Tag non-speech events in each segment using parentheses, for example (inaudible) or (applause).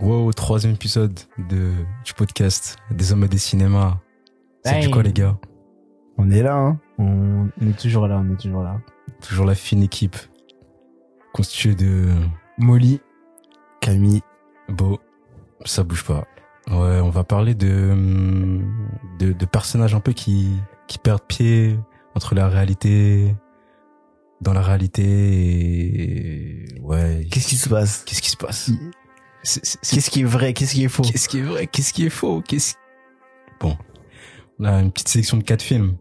Wow, troisième épisode de, du podcast des hommes et des cinémas. C'est du quoi les gars On est là, hein on, est toujours là, on est toujours là. Toujours la fine équipe constituée de Molly, Camille, Beau. Ça bouge pas. Ouais, on va parler de, de, de personnages un peu qui, qui perdent pied entre la réalité, dans la réalité et ouais. Qu'est-ce qui se passe? Qu'est-ce qui se passe? Qu'est-ce qui est vrai? Qu'est-ce qui est faux? Qu'est-ce qui est vrai? Qu'est-ce qui est faux? Qu'est-ce Bon, on a une petite sélection de quatre films.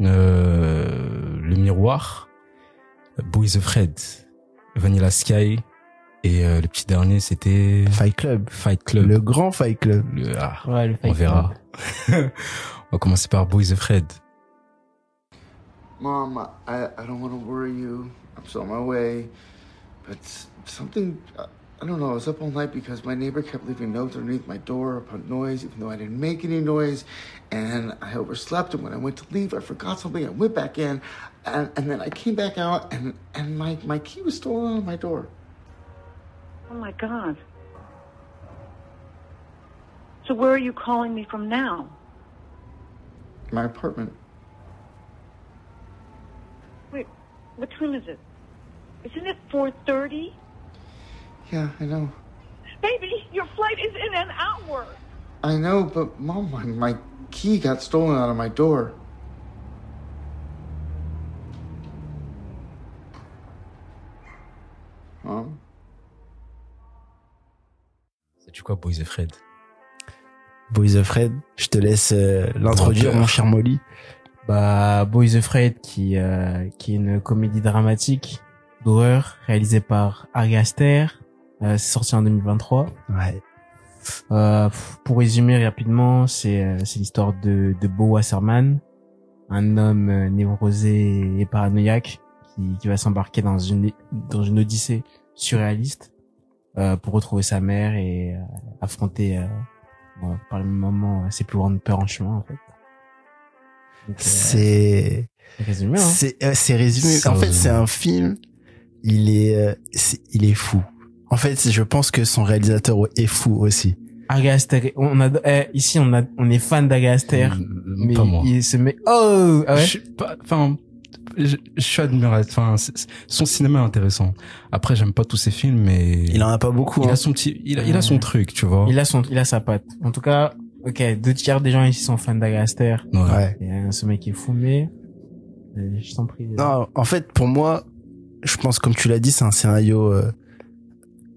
Euh, le Miroir, Boys of Fred, Vanilla Sky et euh, le petit dernier c'était Fight Club. Fight Club. Le grand Fight Club. Le, ah, ouais, le on verra. (laughs) on va commencer par Boys of Fred. Mom, I, I don't want to worry you. I'm still on my way. But something, I don't know, I was up all night because my neighbor kept leaving notes underneath my door about noise, even though I didn't make any noise. And I overslept, and when I went to leave, I forgot something. I went back in, and, and then I came back out, and, and my, my key was stolen out of my door. Oh my God. So where are you calling me from now? My apartment. Wait, what time is it? Isn't it 4.30? Yeah, I know. Baby, your flight is in an hour. I know, but Mom, my, my key got stolen out of my door. Mom? C'est du quoi Boys of Fred? Boys of Fred, je te laisse euh, l'introduire, mon cher Molly. Bah, Boys of Fred, qui, euh, qui est une comédie dramatique d'horreur réalisée par Ari Aster. Euh, c'est sorti en 2023. Ouais. Euh, pour résumer rapidement, c'est euh, c'est l'histoire de, de Bo Wasserman, un homme euh, névrosé et paranoïaque qui, qui va s'embarquer dans une dans une odyssée surréaliste euh, pour retrouver sa mère et euh, affronter par le moment ses plus grandes peurs en chemin en fait. C'est résumé. Hein. C'est c'est résumé. En fait, c'est un film. Il est, est il est fou. En fait, je pense que son réalisateur est fou aussi. Ari Aster, on a eh, ici on a on est fan d'Ari Aster, mais pas moi. il se met oh ah ouais? Je suis pas, enfin, je, je suis admiratif. Enfin, son cinéma est intéressant. Après, j'aime pas tous ses films, mais il en a pas beaucoup. Il hein. a son petit, il a, il a son truc, tu vois. Il a son, il a sa patte. En tout cas, ok, deux tiers des gens ici sont fans d'Ari Aster. Ouais. Et ce mec est fou, mais euh, je t'en prie. Non, en fait, pour moi, je pense comme tu l'as dit, c'est un scénario. Euh,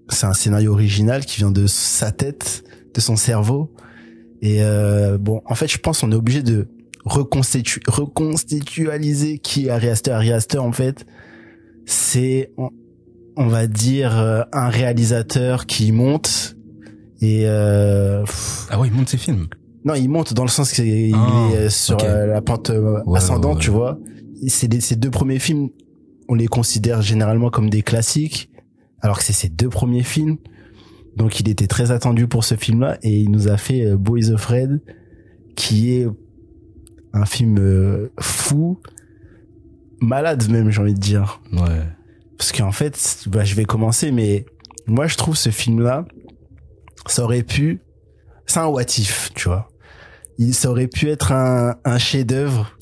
c'est un scénario original qui vient de sa tête, de son cerveau. Et euh, bon, en fait, je pense on est obligé de reconstitu reconstitualiser qui est Ari Aster. Ari Aster, en fait, c'est, on, on, va dire, euh, un réalisateur qui monte et... Euh, ah ouais, il monte ses films Non, il monte dans le sens qu'il ah, est sur okay. la pente ouais, ascendante, ouais, tu vois. C'est ces deux premiers films, on les considère généralement comme des classiques alors que c'est ses deux premiers films. Donc il était très attendu pour ce film-là et il nous a fait Boys of Fred, qui est un film euh, fou, malade même j'ai envie de dire. Ouais. Parce qu'en fait, bah, je vais commencer, mais moi je trouve ce film-là, ça aurait pu, c'est un what if, tu vois. Il, ça aurait pu être un, un chef-d'œuvre,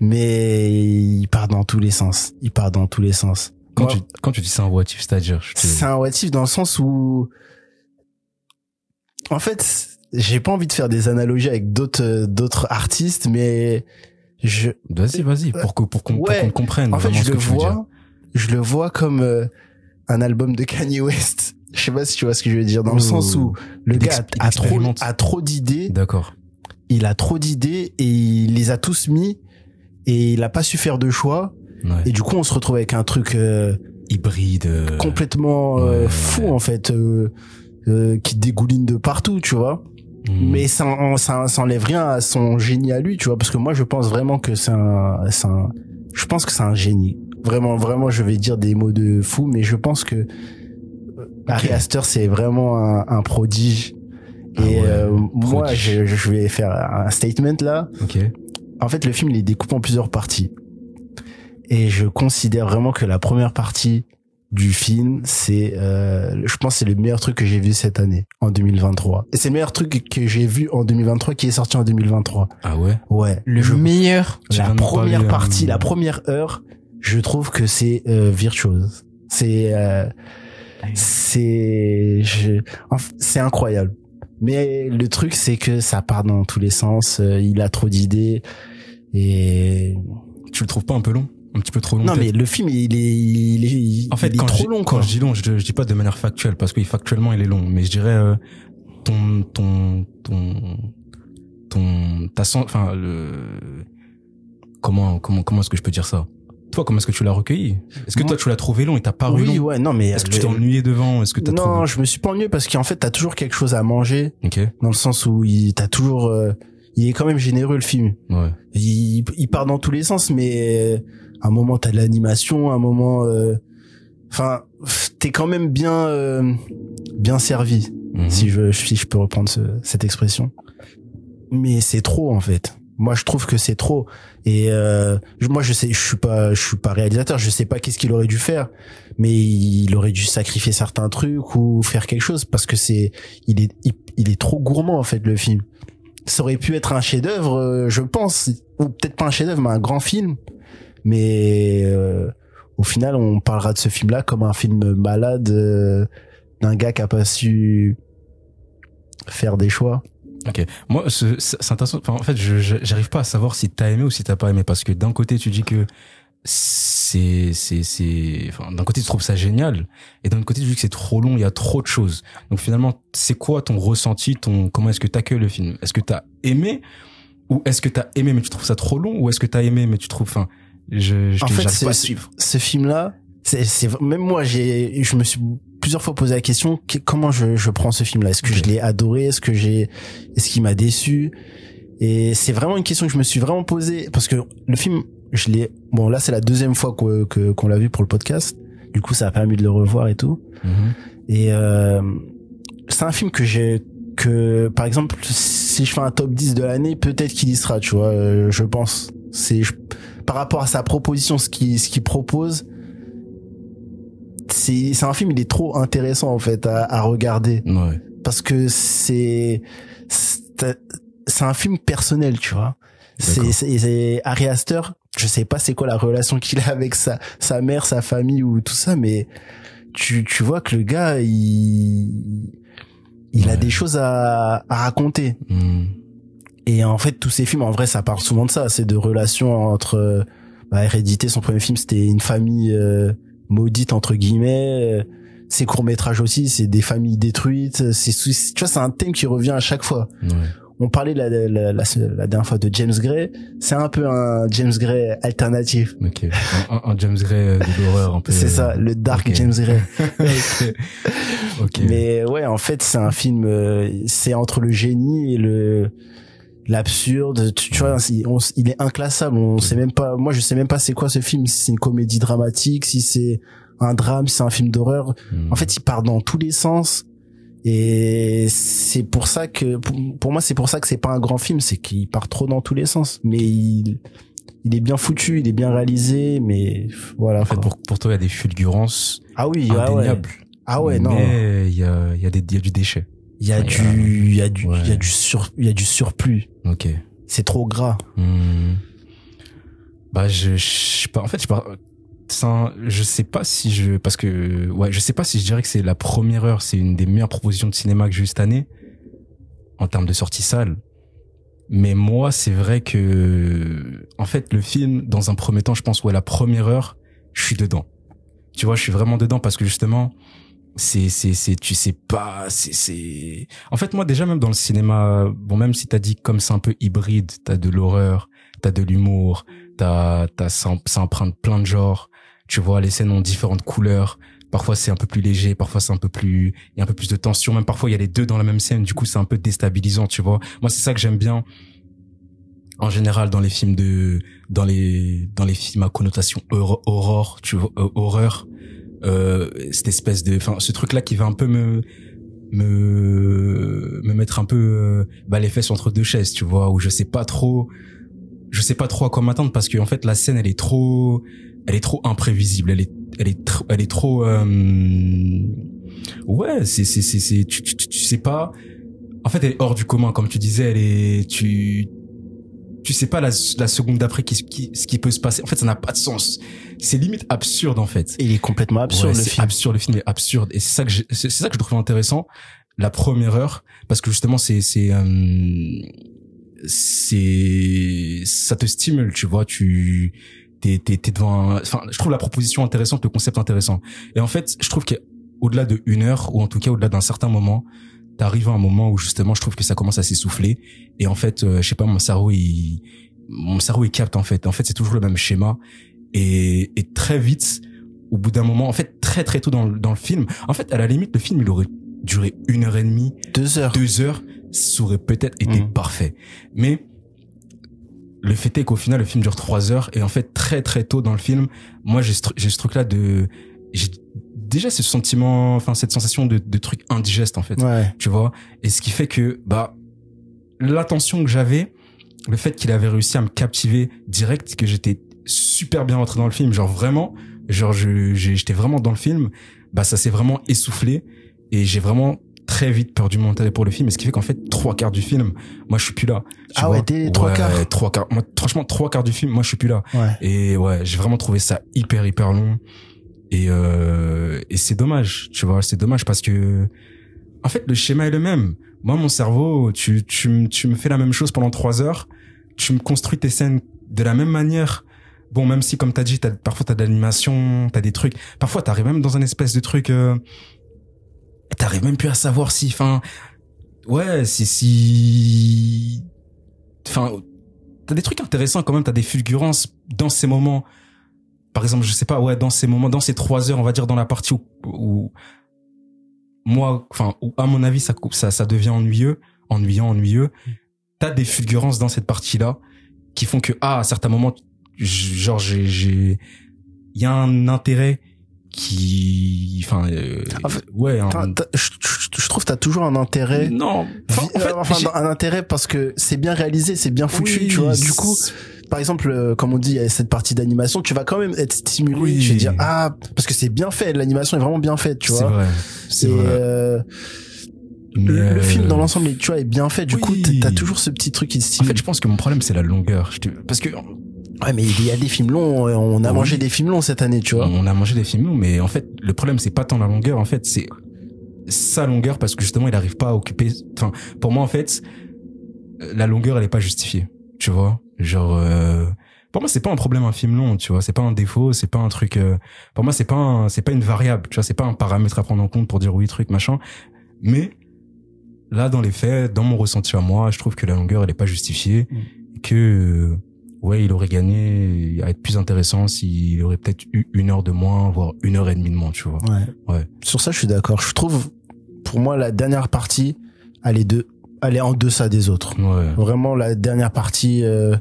mais il part dans tous les sens. Il part dans tous les sens. Quand, tu, quand tu dis c'est un what if, c'est-à-dire te... C'est un what if dans le sens où, en fait, j'ai pas envie de faire des analogies avec d'autres d'autres artistes, mais je. Vas-y, vas-y, pour que pour qu'on ouais. qu comprenne. En fait, je ce le que vois, je le vois comme euh, un album de Kanye West. (laughs) Je sais pas si tu vois ce que je veux dire, dans le sens où le gars a, a trop a trop d'idées. D'accord. Il a trop d'idées et il les a tous mis et il a pas su faire de choix. Ouais. Et du coup, on se retrouve avec un truc euh, hybride, euh... complètement ouais, euh, fou en fait, qui dégouline de partout, tu vois. Mmh. Mais ça, ça, ça enlève rien à son génie à lui, tu vois, parce que moi, je pense vraiment que c'est un, c'est un, je pense que c'est un génie. Vraiment, vraiment, je vais dire des mots de fou, mais je pense que Harry Astor, c'est vraiment un, un prodige. Ah Et ouais, euh, moi, je, je vais faire un statement là. Ok. En fait, le film, il est découpé en plusieurs parties. Et je considère vraiment que la première partie du film, c'est, euh, je pense, que c'est le meilleur truc que j'ai vu cette année, en 2023. Et c'est le meilleur truc que j'ai vu en 2023 qui est sorti en 2023. Ah ouais? Ouais. Le Je- meilleur. La première parler, euh, partie, la première heure, je trouve que c'est euh, virtuose. C'est, euh, c'est, je- c'est incroyable. Mais le truc, c'est que ça part dans tous les sens. euh, il a trop d'idées et Tu le trouves pas un peu long? Un petit peu trop long non, mais le film, il est, il est, il En fait, il est quand, trop je, long, quand quoi. je dis long, je, je dis pas de manière factuelle, parce que factuellement il est long, mais je dirais euh, ton ton ton ton ta sen- enfin le comment comment comment est-ce que je peux dire ça? Toi, comment est-ce que tu l'as recueilli? Est-ce que Moi- toi tu l'as trouvé long et t'as paru oui, long? ouais, non, mais Est-ce que tu t'es ennuyé devant? Est-ce que t'as non, trouvé je me suis pas ennuyé parce qu'en fait, t'as toujours quelque chose à manger, Ok, dans le sens où il, t'as toujours, euh, il est quand même généreux le film. ouais, Il, il part dans tous les sens, mais un moment t'as de l'animation, un moment, euh, enfin, t'es quand même bien, euh, bien servi, Mhm. si je, si je peux reprendre ce- cette expression. Mais c'est trop en fait. Moi, je trouve que c'est trop. Et euh, moi, je sais, je suis pas, je suis pas réalisateur. Je sais pas qu'est-ce qu'il aurait dû faire, mais il aurait dû sacrifier certains trucs ou faire quelque chose parce que c'est, il est, il, il est trop gourmand en fait le film. Ça aurait pu être un chef-d'œuvre, euh, je pense, ou peut-être pas un chef-d'œuvre, mais un grand film. Mais euh, au final, on parlera de ce film-là comme un film malade euh, d'un gars qui a pas su faire des choix. Moi, ce- c'est intéressant. En fait, je j'arrive pas à savoir si t'as aimé ou si t'as pas aimé, parce que d'un côté, tu dis que c'est c'est c'est. Enfin, d'un côté, tu trouves ça génial, et d'un côté, tu dis que c'est trop long. Il y a trop de choses. Donc finalement, c'est quoi ton ressenti, ton comment est-ce que t'accueilles le film? Est-ce que t'as aimé ou est-ce que t'as aimé mais tu trouves ça trop long ou est-ce que t'as aimé mais tu trouves. Enfin, je je En fait, j'arrive pas à suivre. Ce film-là, c'est c'est même moi, j'ai, je me suis plusieurs fois posé la question que- comment je, je prends ce film-là? Est-ce que je l'ai adoré? Est-ce que j'ai, est-ce qu'il m'a déçu? Et c'est vraiment une question que je me suis vraiment posée parce que le film, je l'ai. Bon, là, c'est la deuxième fois que que- qu'on l'a vu pour le podcast. Du coup, ça a permis de le revoir et tout. Mhm. Et euh, c'est un film que j'ai que par exemple si je fais un top 10 de l'année, peut-être qu'il y sera, tu vois, euh, je pense. C'est par rapport à sa proposition ce qu'il ce qu'il propose c'est c'est un film il est trop intéressant en fait à, à regarder Ouais. parce que c'est c'est un film personnel, tu vois. C'est c'est Ari Aster, je sais pas c'est quoi la relation qu'il a avec sa sa mère, sa famille ou tout ça mais tu tu vois que le gars il il a des choses à à raconter. Mhm. Et en fait, tous ces films, en vrai, ça parle souvent de ça. C'est de relations entre euh, bah, Hérédité. Son premier film, c'était une famille euh, maudite entre guillemets. Euh, Ses courts métrages aussi, c'est des familles détruites. C'est tu vois, c'est un thème qui revient à chaque fois. Ouais. On parlait la, la, la, la, la dernière fois de James Gray. C'est un peu un James Gray alternatif. Ok. Un, James Gray euh, de l'horreur un peu. C'est ça, le dark. James Gray. (laughs) Mais ouais, en fait, c'est un film. c'est entre le génie et le l'absurde. Tu, tu vois, il, on- il est inclassable. On sait même pas. Moi, je sais même pas c'est quoi ce film. Si c'est une comédie dramatique, si c'est un drame, si c'est un film d'horreur. Mhm. En fait, il part dans tous les sens. Et c'est pour ça que, pour, pour moi, c'est pour ça que c'est pas un grand film, c'est qu'il part trop dans tous les sens. Mais il, il est bien foutu, il est bien réalisé, mais voilà. En fait, pour, pour toi, il y a des fulgurances ah oui, ah ouais. indéniables. Ah ouais, non. Mais il y a, il y a des, il y a du déchet. Il y a du, il y a du, ouais. il y a du sur, il y a du surplus. Ok. C'est trop gras. Hmm. Bah, je, je sais pas. En fait, je pas. Je sais pas si je, parce que, ouais, je sais pas si je dirais que c'est la première heure, c'est une des meilleures propositions de cinéma que j'ai eu cette année, en termes de sortie salle. Mais moi, c'est vrai que, en fait, le film, dans un premier temps, je pense, ouais, la première heure, je suis dedans. Tu vois, je suis vraiment dedans parce que justement, c'est, c'est, c'est, tu sais pas, c'est, c'est, en fait, moi, déjà, même dans le cinéma, bon, même si t'as dit comme c'est un peu hybride, t'as de l'horreur, t'as de l'humour, t'as, t'as, ça, emprunte plein de genres, tu vois, les scènes ont différentes couleurs, parfois c'est un peu plus léger, parfois c'est un peu plus, il y a un peu plus de tension, même parfois il y a les deux dans la même scène, du coup c'est un peu déstabilisant, tu vois. Moi, c'est ça que j'aime bien, en général, dans les films de, dans les, dans les films à connotation hor- horreur, tu vois, euh, horreur, euh, cette espèce de, enfin, ce truc-là qui va un peu me, me, me mettre un peu, euh, bah, les fesses entre deux chaises, tu vois, où je sais pas trop je sais pas trop à quoi m'attendre parce que en fait la scène elle est trop elle est trop imprévisible. Elle est elle est trop elle est trop euh, ouais c'est c'est c'est tu, tu, tu sais pas. En fait elle est hors du commun comme tu disais elle est tu tu sais pas la, la seconde d'après qui, qui, ce qui peut se passer. En fait ça n'a pas de sens. C'est limite absurde en fait. Il est complètement absurde Ouais, le film. absurde le film est absurde. Et c'est ça que c'est c'est ça que je trouve intéressant la première heure parce que justement c'est c'est euh, c'est ça te stimule tu vois tu t'es t'es t'es devant un- enfin je trouve la proposition intéressante le concept intéressant. Et en fait je trouve qu'au-delà de une heure ou en tout cas au-delà d'un certain moment t'arrives à un moment où justement je trouve que ça commence à s'essouffler. Et en fait euh, je sais pas mon cerveau il mon cerveau il capte en fait. En fait c'est toujours le même schéma. Et, et très vite au bout d'un moment en fait très très tôt dans, le- dans le film en fait à la limite le film il aurait duré une heure et demie Deux heures. deux heures ça aurait peut-être été Mhm. parfait. Mais le fait est qu'au final le film dure trois heures. Et en fait très très tôt dans le film moi j'ai ce, ce truc là de j'ai déjà ce sentiment enfin cette sensation de, de truc indigeste en fait Ouais. tu vois et ce qui fait que bah l'attention que j'avais le fait qu'il avait réussi à me captiver direct que j'étais super bien rentré dans le film genre vraiment genre je j'étais vraiment dans le film bah ça s'est vraiment essoufflé et j'ai vraiment très vite perdu mon intérêt pour le film et ce qui fait qu'en fait trois quarts du film moi je suis plus là tu Ah ouais, dès trois quarts. trois quarts moi franchement trois quarts du film moi je suis plus là Ouais. et ouais, j'ai vraiment trouvé ça hyper hyper long. Et euh, et c'est dommage, tu vois, c'est dommage parce que en fait le schéma est le même. Moi mon cerveau, tu tu tu me fais la même chose pendant trois heures, tu me construis tes scènes de la même manière. Bon, même si comme t'as dit, t'as, parfois t'as de l'animation, t'as des trucs. Parfois t'arrives même dans un espèce de truc. Euh, t'arrives même plus à savoir si, enfin, ouais, si si, enfin, t'as des trucs intéressants quand même. T'as des fulgurances dans ces moments. Par exemple, je sais pas, ouais, dans ces moments, dans ces trois heures, on va dire dans la partie où, où moi, enfin, où, à mon avis, ça coupe, ça, ça devient ennuyeux, ennuyant, ennuyeux. T'as des fulgurances dans cette partie-là qui font que, ah, à certains moments, genre, j'ai, j'ai, il y a un intérêt qui, enfin, euh, En fait, ouais, un- Je je- je trouve que t'as toujours un intérêt. non, enfin, en fait, enfin, un intérêt parce que c'est bien réalisé, c'est bien foutu, Oui, tu vois. Du coup, c'est- par exemple, euh, comme on dit, il y a cette partie d'animation, tu vas quand même être stimulé, Oui. tu vas dire ah parce que c'est bien fait, l'animation est vraiment bien faite, tu vois. c'est vrai. euh, le, le euh, film dans l'ensemble, tu vois, est bien fait. Du oui. coup, t'as toujours ce petit truc qui te En stimule. fait, je pense que mon problème, c'est la longueur. Parce que ouais, mais il y a des films longs. On a Oui. mangé des films longs cette année, tu vois. on a mangé des films longs, mais en fait, le problème, c'est pas tant la longueur, en fait, c'est sa longueur parce que justement, il arrive pas à occuper, enfin, pour moi, en fait, la longueur, elle est pas justifiée. Tu vois? Genre, euh, pour moi, c'est pas un problème un film long, tu vois. C'est pas un défaut, c'est pas un truc, euh, pour moi, c'est pas c'est pas une variable, tu vois. C'est pas un paramètre à prendre en compte pour dire oui, truc, machin. Mais, là, dans les faits, dans mon ressenti à moi, je trouve que la longueur, elle est pas justifiée. Et que, euh, ouais, il aurait gagné à être plus intéressant s'il aurait peut-être eu une heure de moins, voire une heure et demie de moins, tu vois. Ouais. Ouais. Sur ça, je suis d'accord. Je trouve, pour moi, la dernière partie, elle est de, elle est en deçà des autres. Ouais. Vraiment, la dernière partie, euh,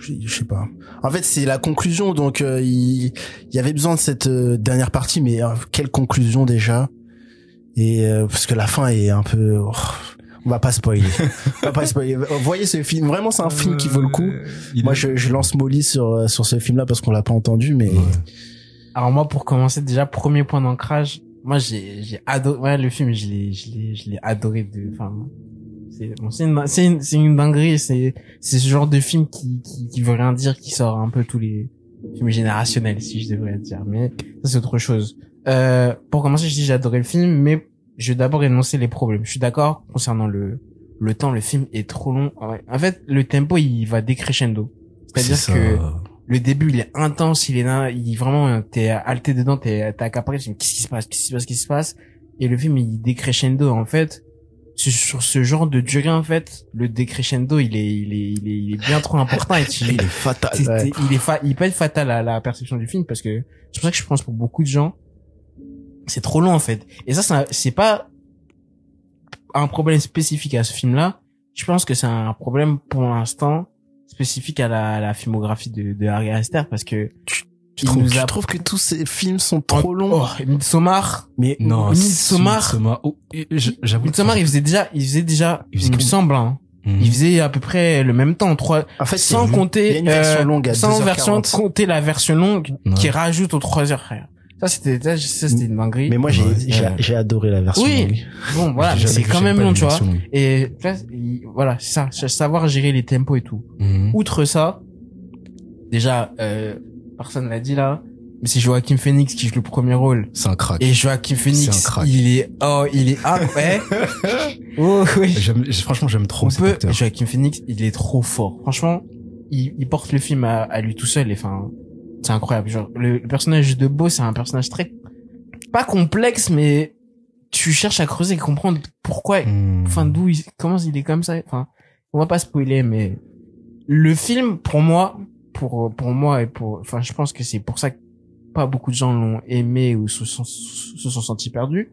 je sais pas. En fait, c'est la conclusion, donc euh, il, il y avait besoin de cette euh, dernière partie, mais euh, quelle conclusion déjà? Et euh, parce que la fin est un peu, oh, on va pas spoiler. (laughs) on va pas spoiler. Voyez ce film. Vraiment, c'est un film qui vaut le coup. Il Moi, est- je, je lance Molly sur sur ce film-là parce qu'on l'a pas entendu, mais Ouais. Alors moi, pour commencer, déjà, premier point d'ancrage, moi, j'ai, j'ai adoré, ouais, le film, je l'ai, je l'ai, je l'ai adoré de, enfin, c'est, bon, c'est une, c'est une, c'est une dinguerie, c'est, c'est ce genre de film qui, qui, qui veut rien dire, qui sort un peu tous les films générationnels, si je devrais dire, mais ça, c'est autre chose. Euh, pour commencer, je dis j'ai adoré le film, mais je vais d'abord énoncer les problèmes. Je suis d'accord concernant le, le temps, le film est trop long. En fait, le tempo, il va décrescendo. C'est-à-dire C'est que, ça. Le début il est intense il est là il vraiment t'es halté dedans t'es t'es accaparé tu te dis, qu'est-ce qui se passe qu'est-ce qui se passe qu'est-ce qui se passe? Et le film il décrescendo en fait. Sur- sur ce genre de durée en fait le décrescendo il est il est il est, il est bien trop important. Et tu, (laughs) Il est fatal. il est fa- il peut être fatal à la perception du film parce que c'est pour ça que je pense pour beaucoup de gens c'est trop long en fait. Et ça ça- c'est pas un problème spécifique à ce film là je pense que c'est un problème pour l'instant spécifique à la, à la filmographie de, de Harry Astor parce que tu il trouves, nous tu a- trouves que tous ces films sont trop longs? Oh, Midsommar. Mais Non, Midsommar? Midsommar. Oh, j'avoue. Midsommar, il faisait déjà, il faisait déjà, Il il, faisait me que- semble, hein, Mhm. il faisait à peu près le même temps, trois, En fait, sans il compter, il version euh, longue à sans 2h40. version, compter la version longue Ouais. qui rajoute aux 3 heures, frère. Ça, c'était, ça, ça, c'était une dinguerie. Mais moi, j'ai, Ouais. j'ai, adoré la version Oui. longue. bon, voilà, mais c'est quand même long, tu vois. Et, voilà, c'est ça, savoir gérer les tempos et tout. Mhm. Outre ça, déjà, euh, personne l'a dit là, mais c'est Joaquin Phoenix qui joue le premier rôle. C'est un crack. Et Joaquin Phoenix, C'est un crack. il est, oh, il est, ah, ouais. (laughs) oh, oui. Franchement, j'aime trop On cet peut, acteur. Joaquin Phoenix, il est trop fort. Franchement, il, il porte le film à, à lui tout seul et enfin, c'est incroyable. Genre, le, le personnage de Beau, c'est un personnage très, pas complexe, mais tu cherches à creuser et comprendre pourquoi, Mhm. enfin, d'où il, comment il est comme ça. Enfin, on va pas spoiler, mais le film, pour moi, pour, pour moi et pour, enfin, je pense que c'est pour ça que pas beaucoup de gens l'ont aimé ou se sont, se sont sentis perdus.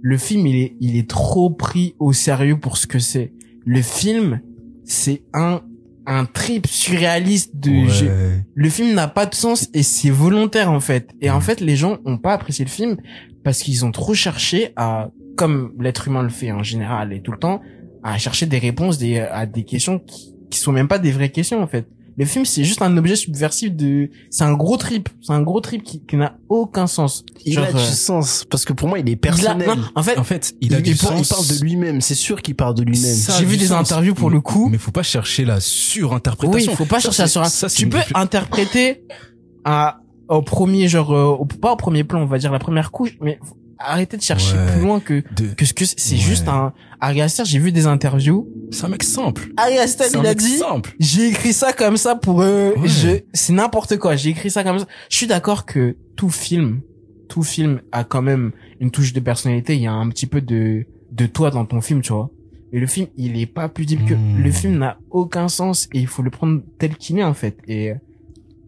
Le film, il est, il est trop pris au sérieux pour ce que c'est. Le film, c'est un, un trip surréaliste de, Ouais. je- le film n'a pas de sens et c'est volontaire en fait. Et en Mm. fait, les gens ont pas apprécié le film parce qu'ils ont trop cherché à, comme l'être humain le fait en général et tout le temps, à chercher des réponses des, à des questions qui, qui sont même pas des vraies questions en fait. Le film, c'est juste un objet subversif de, c'est un gros trip, c'est un gros trip qui, qui n'a aucun sens. Il Genre, a du euh, sens. Parce que pour moi, il est il a- personnel. non, en fait, En fait, il a il, du il parle- il sens. parle de lui-même. C'est sûr qu'il parle de lui-même. J'ai vu des sens. interviews pour le coup. Mais faut pas chercher la Oui, surinterprétation. il faut pas Ça, chercher à c'est- sur un. ça, c'est Tu peux interpréter à au premier genre euh, pas au premier plan, on va dire la première couche, mais faut arrêter de chercher Ouais. plus loin que De- que ce que c'est Ouais. juste un Ari Aster, j'ai vu des interviews. C'est un mec simple. Ari Aster, il a dit j'ai écrit ça comme ça pour eux, Ouais. je c'est n'importe quoi, j'ai écrit ça comme ça. Je suis d'accord que tout film tout film a quand même une touche de personnalité, il y a un petit peu de de toi dans ton film, tu vois. Mais le film, il est pas plus deep que Hmm. le film n'a aucun sens et il faut le prendre tel qu'il est en fait. Et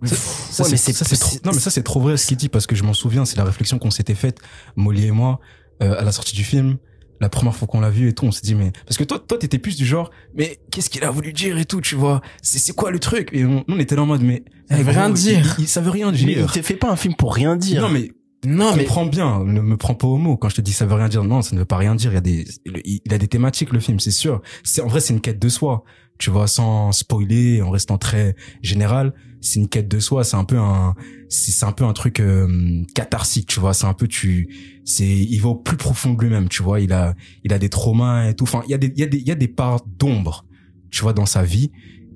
Ça, Ouais, c'est trop, non, mais ça, c'est trop vrai ce qu'il dit parce que je m'en souviens, c'est la réflexion qu'on s'était faite, Molly et moi, euh, à la sortie du film. La première fois qu'on l'a vu et tout, on s'est dit, mais, parce que toi, toi, t'étais plus du genre, mais qu'est-ce qu'il a voulu dire et tout, tu vois? C'est, c'est quoi le truc? Et on, on était là en mode, mais, Ça eh, veut gros, rien il- dire. Il, ça veut rien Mais il dire. te fait pas un film pour rien dire. Non, mais, non mais comprends bien, ne me prends pas au mot. Quand je te dis ça veut rien dire, non, ça ne veut pas rien dire. Il y a des, il il a des thématiques, le film, c'est sûr. C'est, en vrai, c'est une quête de soi. Tu vois, sans spoiler, en restant très général, c'est une quête de soi. C'est un peu un, c'est, un peu un truc, euh, catharsique, tu vois. C'est un peu, tu, c'est, il va au plus profond de lui-même, tu vois. Il a, il a des traumas et tout. Enfin, il y a des, il y a des, il y a des parts d'ombre, tu vois, dans sa vie.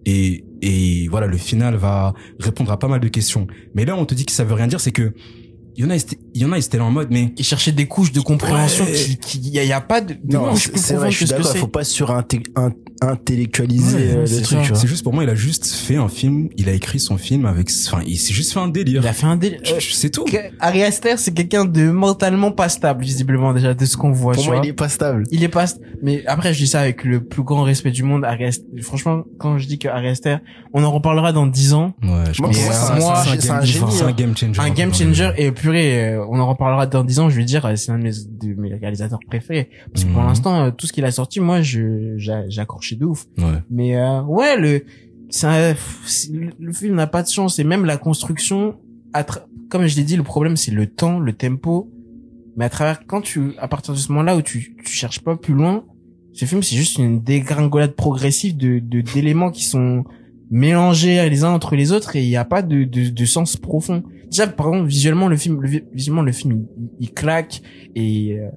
Et, et voilà, le final va répondre à pas mal de questions. Mais là, on te dit que ça veut rien dire, c'est que, il y en a, ils il y en a, ils étaient là en mode, mais, il cherchait des couches de compréhension Ouais. qui qui y a, y a pas de, de Non, couches c'est plus c'est que ce que. Faut pas surintellectualiser Ouais, euh, le c'est truc, ça. tu vois. C'est juste pour moi, il a juste fait un film, il a écrit son film avec, enfin, il s'est juste fait un délire. Il a fait un délire. C'est tout. Ari Aster, c'est quelqu'un de mentalement pas stable, visiblement, déjà, de ce qu'on voit, Pour moi, vois. il est pas stable. Il est pas, st- mais après, je dis ça avec le plus grand respect du monde, Ari Aster. Franchement, quand je dis que Ari Aster, on en reparlera dans 10 ans. Ouais, je Moi, pense c'est un- un- c'est un game- hein. game changer. Un game changer, le- et purée, euh, on en reparlera dans 10 ans, je vais dire, euh, c'est un de mes, de mes réalisateurs préférés. Parce que pour Mhm. l'instant, euh, tout ce qu'il a sorti, moi, je, j'a- j'ai accroché de ouf. Ouais. Mais euh, ouais, le, un- le film n'a pas de chance et même la construction, à comme je l'ai dit, le problème c'est le temps, le tempo. Mais à travers quand tu, à partir de ce moment-là où tu, tu cherches pas plus loin, ce film c'est juste une dégringolade progressive de de- d'éléments qui sont mélangés les uns entre les autres et il n'y a pas de, de de sens profond. Déjà par exemple visuellement le film, le vi- visuellement le film il, il claque et euh, de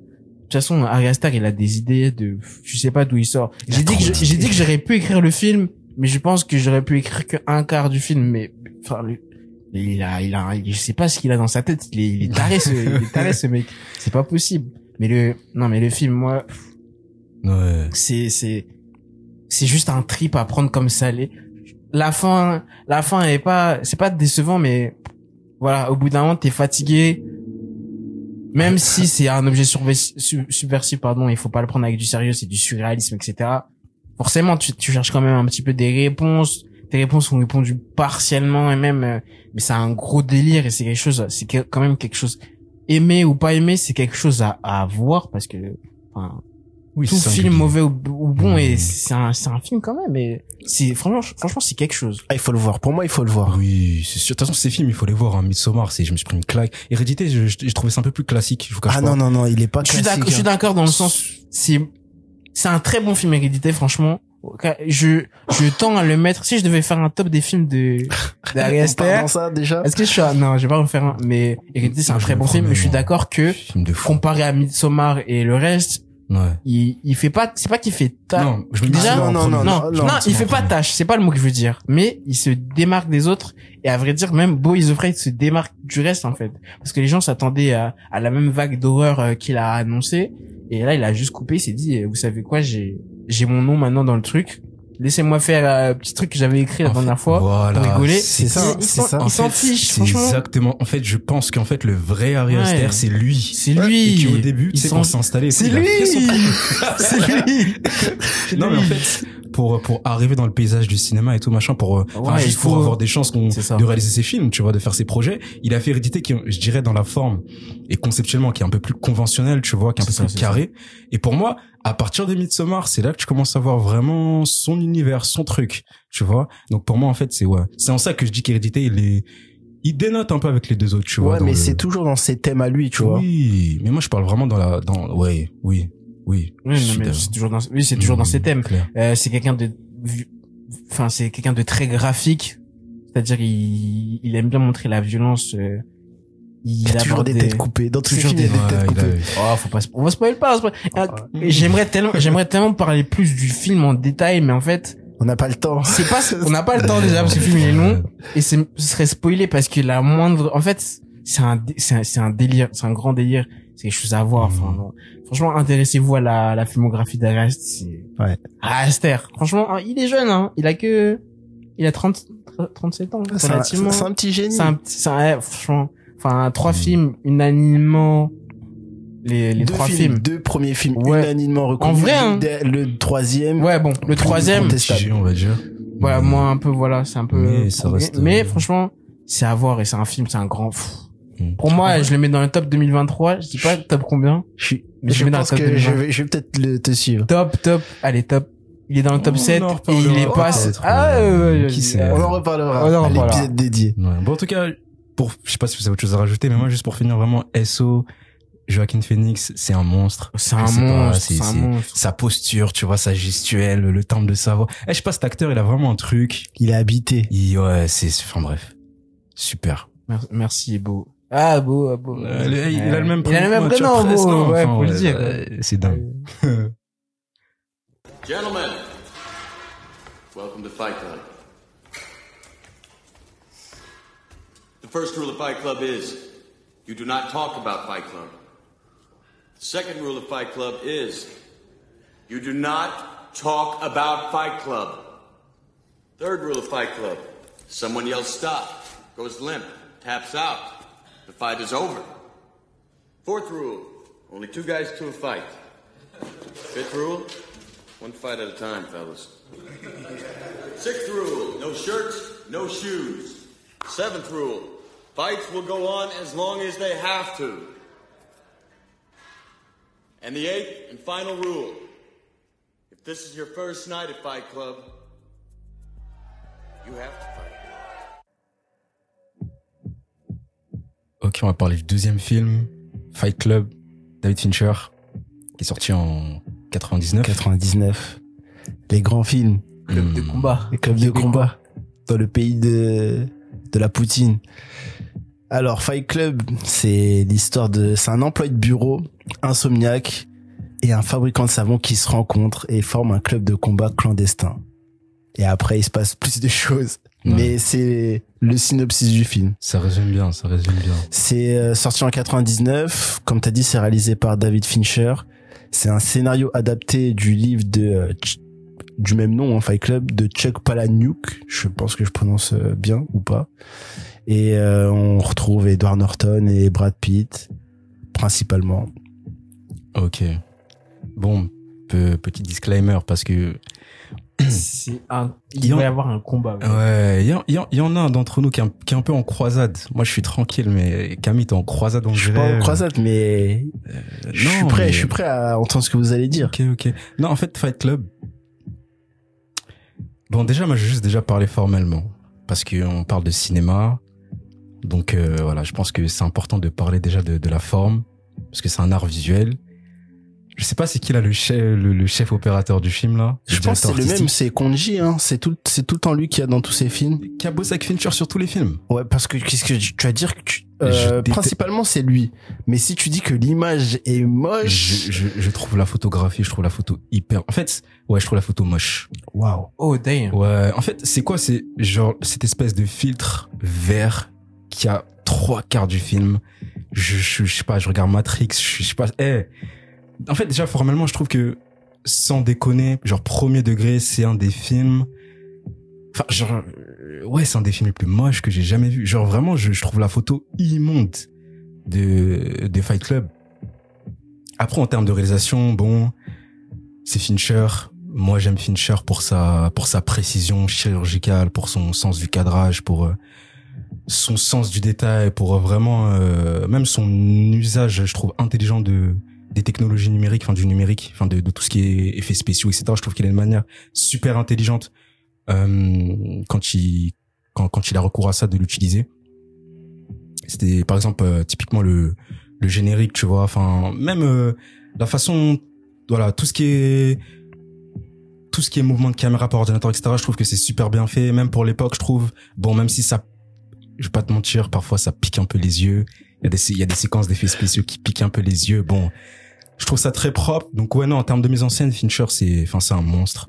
toute façon, Ari Aster, il a des idées de, je sais pas d'où il sort. J'ai dit que j'ai dit que j'aurais pu écrire le film, mais je pense que j'aurais pu écrire que un quart du film, mais, enfin, le- il a, il a, je sais pas ce qu'il a dans sa tête. Il est, il est taré, ce, il est taré, ce mec. C'est pas possible. Mais le, non, mais le film, moi, Ouais. c'est, c'est, c'est juste un trip à prendre comme ça. Les- La fin, la fin est pas, c'est pas décevant, mais voilà, au bout d'un moment, t'es fatigué. Même si c'est un objet subversif, pardon, il faut pas le prendre avec du sérieux, c'est du surréalisme, etc. Forcément, tu, tu cherches quand même un petit peu des réponses. Tes réponses sont répondues partiellement et même, euh, mais c'est un gros délire et c'est quelque chose, c'est quand même quelque chose. Aimer ou pas aimer, c'est quelque chose à, à voir parce que, enfin, Oui, tout film mauvais ou, ou bon et c'est un c'est un film quand même et c'est franchement franchement c'est quelque chose Ah, il faut le voir. Pour moi, il faut le voir. Oui, c'est sûr. De toute façon, ces films, il faut les voir. Hein. Midsommar, c'est, je me suis pris une claque. Hérédité, je, je, je trouvais ça un peu plus classique. Je vous cache Ah pas. non, non, non, il est pas je suis classique. d'accord je suis hein. d'accord dans le sens c'est c'est un très bon film hérédité franchement je je tends à le mettre si je devais faire un top des films de (laughs) d'Ari Aster est-ce que je suis un- non je vais pas en faire un mais Hérédité c'est un très bon film mais je suis d'accord que comparé à Midsommar et le reste Ouais. il il fait pas c'est pas qu'il fait ta Non, je me Déjà, non, non, non, non, non, non, il c'est fait pas tâche, c'est pas le mot que je veux dire. Mais il se démarque des autres et à vrai dire même Bo is Afraid se démarque du reste en fait, parce que les gens s'attendaient à, à la même vague d'horreur euh, qu'il a annoncé et là il a juste coupé, il s'est dit euh, vous savez quoi, j'ai j'ai mon nom maintenant dans le truc. Laissez-moi faire euh, un petit truc que j'avais écrit la dernière fois voilà, pour rigoler. c'est ça, c'est ça. Il En s'en fait, fiche, C'est franchement. exactement. En fait, je pense qu'en fait, le vrai Harry Ouais. Aster, c'est lui. C'est lui. Et qu'au début, tu Il sais, quand s'est installé, C'est lui. C'est (laughs) lui. Non, mais en fait, pour, pour arriver dans le paysage du cinéma et tout, machin, pour, euh, Ouais, juste pour avoir des chances de réaliser ses films, tu vois, de faire ses projets, il a fait Hérédité qui, je dirais, dans la forme et conceptuellement, qui est un peu plus conventionnel, tu vois, qui est un peu ça, plus carré. Et pour moi, à partir de Midsommar, c'est là que tu commences à voir vraiment son univers, son truc, tu vois. Donc pour moi, en fait, c'est ouais. C'est en ça que je dis qu'Hérédité, il est, il dénote un peu avec les deux autres, tu vois. Ouais, mais le- c'est toujours dans ses thèmes à lui, tu vois. Oui, mais moi je parle vraiment dans la, dans, ouais, oui, oui. Oui, c'est toujours dans, oui, c'est toujours dans ses Mmh, thèmes. Euh, c'est quelqu'un de, enfin, c'est quelqu'un de très graphique. C'est-à-dire, il, il aime bien montrer la violence. euh, il Il y a toujours des têtes coupées. Dans tous les toujours films, il y a des- des têtes a- coupées. Oh, faut pas, on va spoiler pas. spoiler- Ah. J'aimerais tellement, j'aimerais tellement parler plus du film en détail, mais en fait, On n'a pas le temps. c'est pas, on n'a pas le temps (laughs) déjà parce que le film il est long et c'est, ce serait spoilé parce que la moindre, en fait, c'est un, dé- c'est un, c'est un délire, c'est un grand délire. C'est quelque chose à voir. Enfin, Mhm. non. franchement, intéressez-vous à la, la filmographie d'Arrest. C'est, Ouais. Ah, Aster. Franchement, hein, il est jeune, hein. Il a que, il a 30, 37 ans, C'est un, relativement. c'est un petit génie. C'est un petit, c'est un, ouais, franchement, enfin, trois Mhm. films unanimement, les, les deux trois films, films. deux premiers films Ouais. unanimement reconnus. En vrai, hein. Le, le troisième. Ouais, bon, le troisième. Mitigé, on va dire. voilà, moi, un peu, voilà, c'est un peu, Mais ça reste, mais euh, franchement, c'est à voir et c'est un film, c'est un grand, pff. Mm. Pour moi, je le mets dans le top 2023. Je dis pas top combien. Je, suis- Mais je je mets dans le pense top que 2020. je vais, je vais peut-être le, te suivre. Top, top. Allez, top. Il est dans le top On 7 en et il est pas, ah, ouais. ouais, ouais, Qui sait. On en reparlera On en reparlera. l'épisode dédié. Ouais. Bon, en tout cas, pour, je sais pas si vous avez autre chose à rajouter, mais moi, juste pour finir, vraiment, SO, Joaquin Phoenix, c'est un monstre. C'est un pas, monstre, c'est- c'est un monstre. Sa posture, tu vois, sa gestuelle, le timbre de sa voix. Eh, je sais pas, cet acteur, il a vraiment un truc. Il est habité. Il, ouais, c'est, enfin bref. Super. Merci, merci, Beau. Ah, Beau, ah, Beau. Euh, le- il a le même Il a le même tu vois, prénom, presque, Beau. non, Ouais, enfin, faut le ouais, dire. C'est dingue. (laughs) Gentlemen, welcome to Fight Club. The first rule of Fight Club is you do not talk about Fight Club. The second rule of Fight Club is you do not talk about Fight Club. Third rule of Fight Club someone yells stop, goes limp, taps out. The fight is over. Fourth rule only two guys to a fight. Fifth rule one fight at a time, fellas. Sixth rule, no shirts, no shoes. Seventh rule, fights will go on as long as they have to. And the eighth and final rule, if this is your first night at Fight Club, you have to fight. Ok, on va parler du deuxième film, Fight Club, David Fincher, qui est sorti en 99. 99. Les grands films. Club de Hmm. combat. Les clubs de combat. Dans le pays de, de la Poutine. Alors, Fight Club, c'est l'histoire de, c'est un employé de bureau, insomniaque, et un fabricant de savon qui se rencontrent et forment un club de combat clandestin. Et après, il se passe plus de choses. Ouais. Mais c'est le synopsis du film. Ça résume bien, ça résume bien. C'est euh, sorti en 99. Comme t'as dit, c'est réalisé par David Fincher. C'est un scénario adapté du livre de euh, du même nom, hein, Fight Club, de Chuck Palahniuk. Je pense que je prononce euh, bien ou pas. Et euh, on retrouve Edward Norton et Brad Pitt principalement. Ok. Bon, pe- petit disclaimer parce que un, il Il y en- doit y avoir un combat. ouais. ouais, il y, en- il y en- il y en a un d'entre nous qui est, un, qui est un peu en croisade. Moi, je suis tranquille, mais Camille, t'es en croisade, on Je suis pas en croisade, mais Euh, je suis non, prêt. mais- Je suis prêt à entendre ce que vous allez dire. Ok, ok. Non, en fait, Fight Club. Bon, déjà, moi, je vais juste déjà parler formellement. Parce qu'on parle de cinéma. Donc, euh, voilà, je pense que c'est important de parler déjà de, de la forme. Parce que c'est un art visuel. Je sais pas c'est qui là le chef le, le chef opérateur du film là. Je pense que c'est le même, c'est Konji, hein. C'est tout, c'est tout le temps lui qui a dans tous ses films. artistique. Qui a bossé avec Fincher sur tous les films. Ouais, parce que qu'est-ce que tu vas dire que tu, euh, principalement c'est lui. Mais si tu dis que l'image est moche, Je, je, je trouve la photographie, je trouve la photo hyper. En fait, ouais, je trouve la photo moche. waouh. Oh, damn. Ouais, en fait, c'est quoi C'est genre cette espèce de filtre vert qui a trois quarts du film. Je, je, je sais pas, je regarde Matrix, je, je sais pas. Eh, en fait, déjà formellement, je trouve que sans déconner, genre premier degré, c'est un des films. Enfin, genre, euh, ouais, c'est un des films les plus moches que j'ai jamais vu. Genre vraiment, je, je trouve la photo immonde de de Fight Club. Après, en termes de réalisation, bon, c'est Fincher. Moi, j'aime Fincher pour sa pour sa précision chirurgicale, pour son sens du cadrage, pour euh, son sens du détail, pour vraiment euh, même son usage, je trouve intelligent de des technologies numériques, enfin du numérique, enfin de, tout ce qui est effets spéciaux, etc. Je trouve qu'il a une manière super intelligente euh, quand il quand quand il a recours à ça de l'utiliser. C'était par exemple euh, typiquement le le générique, tu vois, enfin même euh, la façon voilà, tout ce qui est tout ce qui est mouvement de caméra par ordinateur, etc. Je trouve que c'est super bien fait, même pour l'époque, je trouve. Bon, même si ça, je vais pas te mentir, parfois ça pique un peu les yeux. Il y a des, il y a des séquences d'effets spéciaux qui piquent un peu les yeux. Bon, je trouve ça très propre. Donc ouais, non, en termes de mise en scène, Fincher, c'est, enfin, c'est un monstre.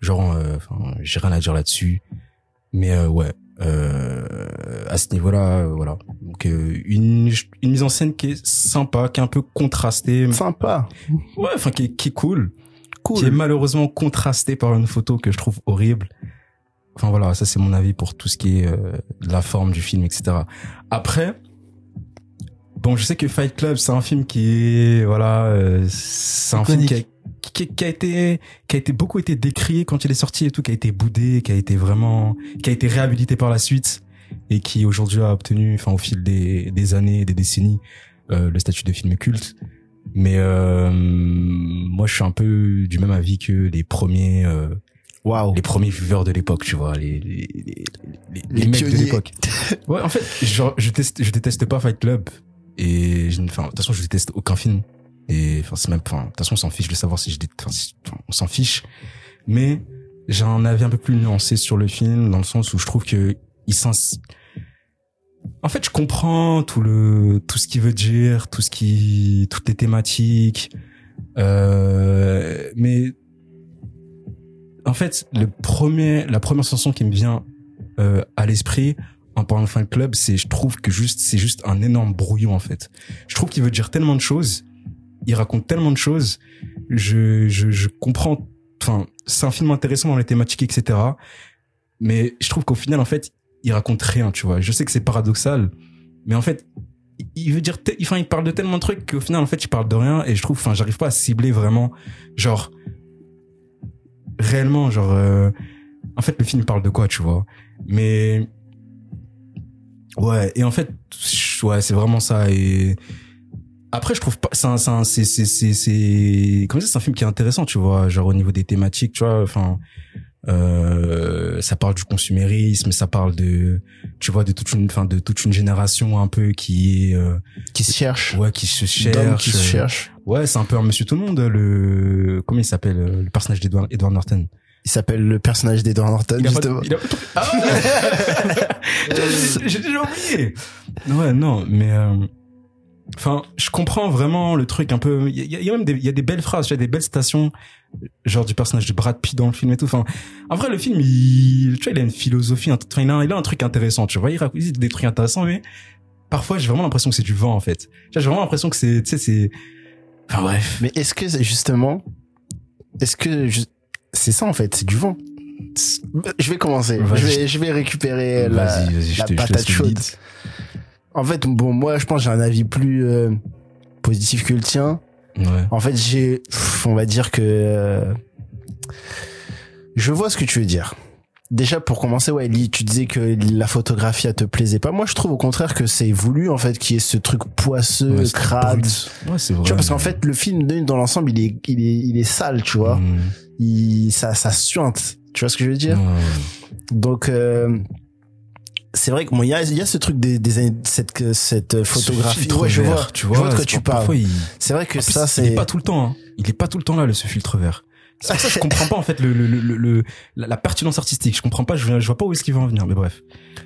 Genre, euh, j'ai rien à dire là-dessus. Mais euh, ouais, euh, à ce niveau-là, euh, voilà. Donc euh, une, une mise en scène qui est sympa, qui est un peu contrastée. Sympa. Ouais, enfin, qui est, qui est cool Cool. qui est malheureusement contrasté par une photo que je trouve horrible. Enfin voilà, ça c'est mon avis pour tout ce qui est euh, la forme du film, etc. Après, bon, je sais que Fight Club c'est un film qui est voilà, euh, c'est un film qui a, qui, qui a été qui a été beaucoup été décrié quand il est sorti et tout, qui a été boudé, qui a été vraiment, qui a été réhabilité par la suite et qui aujourd'hui a obtenu, enfin au fil des des années, des décennies, euh, le statut de film culte. Mais euh, moi, je suis un peu du même avis que les premiers, euh, Waouh. les premiers viewers de l'époque, tu vois, les les les, les, les Les mecs de l'époque. (laughs) Ouais, en fait, genre, je teste, je déteste pas Fight Club et enfin, de toute façon, je déteste aucun film. Et enfin, c'est même, enfin, de toute façon, on s'en fiche de savoir si je déteste, enfin, on s'en fiche. Mais j'ai un avis un peu plus nuancé sur le film dans le sens où je trouve que il s'ins en fait, je comprends tout le tout ce qu'il veut dire, tout ce qui toutes les thématiques euh, mais en fait, le premier la première chanson qui me vient euh, à l'esprit en parlant fan club, c'est je trouve que juste c'est juste un énorme brouillon en fait. Je trouve qu'il veut dire tellement de choses, il raconte tellement de choses, je je je comprends enfin, c'est un film intéressant dans les thématiques etc. Mais je trouve qu'au final en fait, il raconte rien, tu vois. Je sais que c'est paradoxal, mais en fait, il veut dire, enfin, il parle de tellement de trucs qu'au final, en fait, il parle de rien et je trouve, enfin, j'arrive pas à cibler vraiment, genre, réellement, genre, euh, en fait, le film parle de quoi, tu vois. Mais, ouais, et en fait, ouais, c'est vraiment ça et, après, je trouve pas, c'est un, c'est c'est, c'est, c'est, c'est, comme ça, c'est un film qui est intéressant, tu vois, genre au niveau des thématiques, tu vois, enfin, euh, ça parle du consumérisme, ça parle de, tu vois, de toute une, enfin, de toute une génération un peu qui est, euh, Qui se cherche. ouais, qui se cherche. qui se cherche. Ouais, c'est un peu un Monsieur Tout le Monde, le, comment il s'appelle, le personnage d'Edward Edward Norton. Il s'appelle le personnage d'Edward Norton, Il justement. de- il a Ah (laughs) J'ai- déjà oublié. Ouais, non, mais euh, enfin, je comprends vraiment le truc un peu. Il y a, il y a même des, il y a des belles phrases, il y a des belles citations, genre du personnage de Brad Pitt dans le film et tout. Enfin, en vrai, le film, il, tu vois, il a une philosophie, un- enfin, il a, un- il a un truc intéressant. Tu vois, il raconte des trucs intéressants, mais parfois, j'ai vraiment l'impression que c'est du vent en fait. Tu vois, J'ai vraiment l'impression que c'est, tu sais, c'est. Enfin bref. Mais est-ce que c'est justement, est-ce que c'est ça en fait, c'est du vent. Je vais commencer. Vas-y. Je vais, je vais récupérer la, Vas-y, vas-y, je la te, je te patate chaude. En fait, bon, moi, je pense que j'ai un avis plus euh, positif que le tien. Ouais. En fait, j'ai, on va dire que euh, je vois ce que tu veux dire. Déjà pour commencer, ouais, tu disais que la photographie elle te plaisait pas. Moi, je trouve au contraire que c'est voulu en fait qu'il y ait ce truc poisseux, Ouais, c'est crade. Ouais, c'est vrai. Tu vois, parce qu'en fait, le film dans l'ensemble, il est, il est, il est sale, tu vois. Mm. Il, ça, ça suinte. Tu vois ce que je veux dire? Ouais. Donc, euh, c'est vrai que moi il y a, il y a ce truc des, des cette cette photographie. Ouais, je vois, tu vois. je vois de quoi c'est- tu parles. Il, C'est vrai que ça il est c'est pas tout le temps. Hein. Il est pas tout le temps là, le ce filtre vert. Ça que je comprends pas en fait le, le, le, le- la, la pertinence artistique. Je comprends pas. Je, je vois pas où est-ce qu'il va en venir. Mais bref.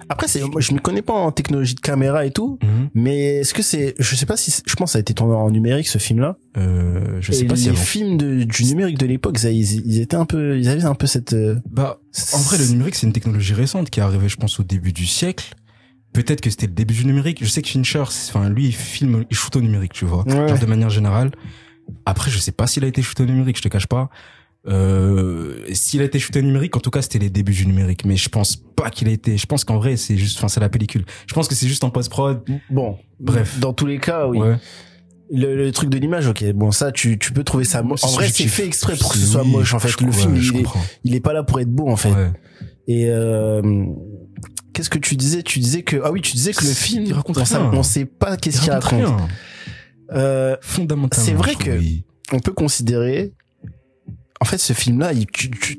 après c'est moi je me connais pas en technologie de caméra et tout, mais est-ce que c'est je sais pas si je pense que ça a été tourné en numérique ce film là. Euh, je sais et pas les si avant. films de, du numérique de l'époque, ça, ils, ils étaient un peu ils avaient un peu cette euh, Bah, en vrai, le numérique, c'est une technologie récente qui est arrivée, je pense, au début du siècle. Peut-être que c'était le début du numérique. Je sais que Fincher, enfin, lui, il filme, il shoot au numérique, tu vois. Ouais. Genre de manière générale. Après, je sais pas s'il a été shooté au numérique, je te cache pas. Euh, s'il a été shooté numérique, en tout cas, c'était les débuts du numérique. Mais je pense pas qu'il a été, je pense qu'en vrai, c'est juste, enfin, c'est la pellicule. Je pense que c'est juste en post-prod. bon. Bref. dans tous les cas, oui. Ouais. Le, le truc de l'image, ok. Bon, ça, tu, tu peux trouver ça moche. En vrai, c'est fait exprès pour que ce soit oui, moche. En fait, le film, il est, il est pas là pour être beau, en fait. Ouais. Et euh, qu'est-ce que tu disais? Tu disais que ah oui, tu disais que le Il film, raconte on, sait- rien. on sait pas qu'est-ce Il qu'il raconte raconte. rien. Euh, Fondamentalement. C'est vrai que- il- on peut considérer. En fait, ce film-là,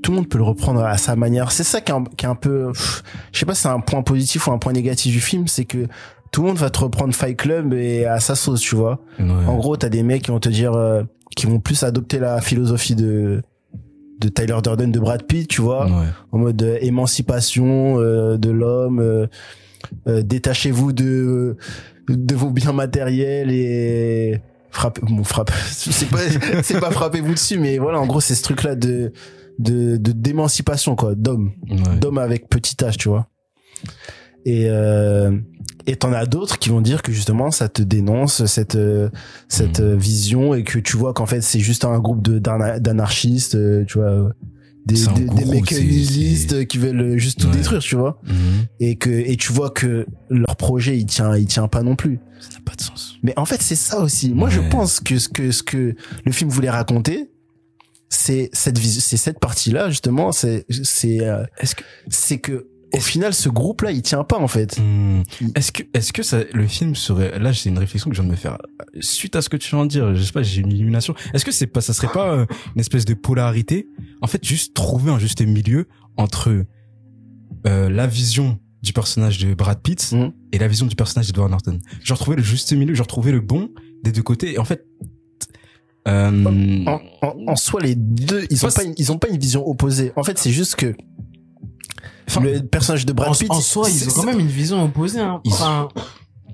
tout le monde peut le reprendre à sa manière. C'est ça qui est un, qui est un peu, pff, je sais pas, si c'est un point positif ou un point négatif du film, c'est que tout le monde va te reprendre Fight Club et à sa sauce, tu vois. Ouais. En gros, t'as des mecs qui vont te dire, euh, qui vont plus adopter la philosophie de de Tyler Durden, de Brad Pitt, tu vois, Ouais. en mode euh, émancipation euh, de l'homme, détachez-vous de de vos biens matériels et frappez, bon frappe, (laughs) c'est pas c'est pas frappez-vous dessus, mais voilà, en gros, c'est ce truc-là de de de d'émancipation quoi, d'homme, Ouais. d'homme avec petit h, tu vois. Et euh, et t'en as d'autres qui vont dire que justement ça te dénonce cette euh, cette Mhm. euh, vision et que tu vois qu'en fait c'est juste un groupe de d'ana- d'anarchistes, euh, tu vois, des des, des c'est- qui veulent juste tout Ouais. détruire, tu vois. Mhm. Et que et tu vois que leur projet il tient il tient pas non plus. Ça n'a pas de sens. Mais en fait c'est ça aussi. Moi je pense que ce que ce que le film voulait raconter c'est cette vis- c'est cette partie là justement c'est c'est euh, Est-ce que c'est que au final ce groupe là il tient pas en fait. Hmm. Est-ce que, est-ce que ça, le film serait, là, c'est une réflexion que je viens de me faire. Suite à ce que tu viens de dire, je sais pas, j'ai une illumination. Est-ce que c'est pas, ça serait pas euh, une espèce de polarité? En fait, juste trouver un juste milieu entre, euh, la vision du personnage de Brad Pitt Mhm. et la vision du personnage d'Edward Norton. Genre trouver le juste milieu, genre trouver le bon des deux côtés. Et en fait, euh, En, en, en soi les deux ils ont pas une, ils ont pas une vision opposée. En fait c'est juste que enfin, le personnage de Brad en, Pitt en soi, ils c'est- ont quand même une vision opposée. Hein. Ils- Enfin,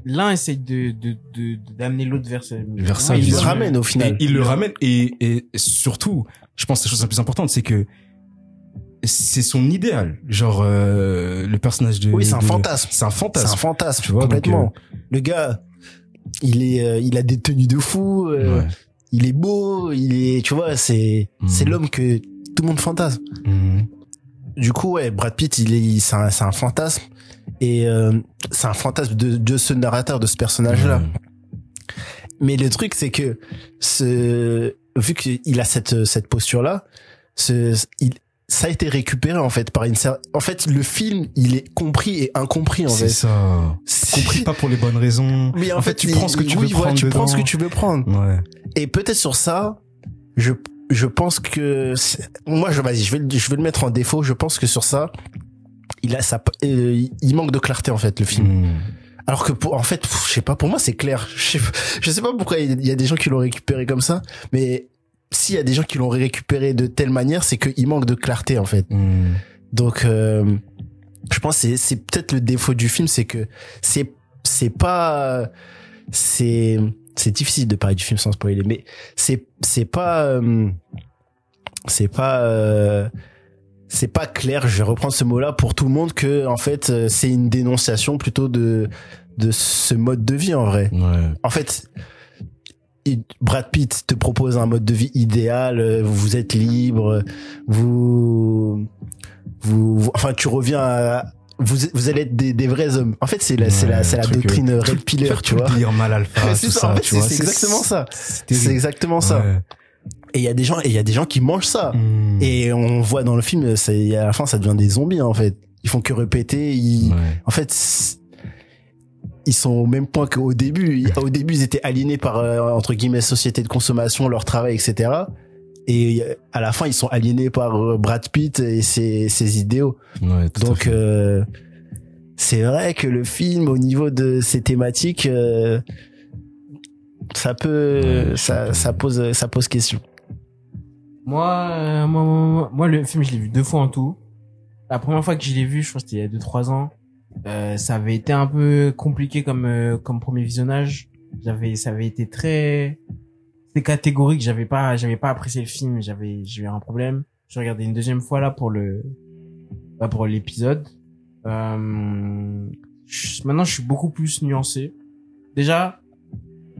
l'un essaye de de de d'amener l'autre vers, ce- Vers sa Ouais, il le ramène au final. Et il le ramène et, et surtout, je pense que la chose la plus importante, c'est que c'est son idéal. Genre euh, le personnage de. Oui, c'est un de- fantasme. C'est un C'est fantasme. un fantasme Tu vois, donc, complètement. Le gars il est euh, il a des tenues de fou, euh, Ouais. il est beau, il est tu vois, c'est Mhm. c'est l'homme que tout le monde fantasme. Mhm. Du coup, ouais, Brad Pitt, il est, c'est un, c'est un fantasme et euh, c'est un fantasme de, de ce narrateur, de ce personnage-là. Ouais. Mais le truc, c'est que ce, vu qu'il a cette cette posture-là, ce, il, ça a été récupéré en fait par une en fait le film il est compris et incompris en C'est fait. ça. C'est- Compris pas pour les bonnes raisons. Mais en, fait, tu prends ce que tu oui, veux voilà, prendre tu prends ce que tu veux prendre. Ouais. Et peut-être sur ça, je je pense que moi je vas-y, je vais je vais le mettre en défaut. Je pense que sur ça, il a ça, euh, il manque de clarté en fait le film. Mhm. Alors que pour en fait, je sais pas, pour moi c'est clair. (laughs) Je sais pas pourquoi il y a des gens qui l'ont récupéré comme ça, mais s'il y a des gens qui l'ont récupéré de telle manière, c'est qu'il manque de clarté en fait. Mhm. Donc euh, je pense que c'est c'est peut-être le défaut du film, c'est que c'est c'est pas c'est c'est difficile de parler du film sans spoiler, mais c'est c'est pas euh, c'est pas euh, c'est pas clair. Je vais reprendre ce mot-là pour tout le monde que en fait euh, c'est une dénonciation plutôt de de ce mode de vie en vrai. Ouais. En fait, Brad Pitt te propose un mode de vie idéal. euh, Vous êtes libre. Vous, vous, vous- enfin, tu reviens à, vous, vous allez être des, des vrais hommes. En fait, c'est la, c'est la, Ouais, c'est la truc, doctrine euh, Red Pillar, Faire tu vois. délire mal alpha, C'est tout ça, ça, en fait, tu c'est- vois. c'est exactement ça. C'est exactement ça. Ouais. Et il y a des gens, et il y a des gens qui mangent ça. Mhm. Et on voit dans le film, c'est, à la fin, ça devient des zombies, en fait. Ils font que répéter, ils, Ouais. en fait, ils sont au même point qu'au début. Au début, ils étaient aliénés par euh, entre guillemets société de consommation, leur travail, etc. Et euh, à la fin, ils sont aliénés par euh, Brad Pitt et ses, ses idéaux. Ouais, Donc, euh, c'est vrai que le film, au niveau de ses thématiques, euh, ça peut, Ouais, ça, ça pose, ça pose question. Moi, euh, moi, moi, moi, moi, le film, je l'ai vu deux fois en tout. La première fois que je l'ai vu, je crois que c'était il y a deux, trois ans. Euh, ça avait été un peu compliqué comme, euh, comme premier visionnage. J'avais, ça avait été très, c'était catégorique. J'avais pas, j'avais pas apprécié le film. J'avais, j'ai eu un problème. Je regardé une deuxième fois là pour le, bah, pour l'épisode. Euh, maintenant, je suis beaucoup plus nuancé. Déjà,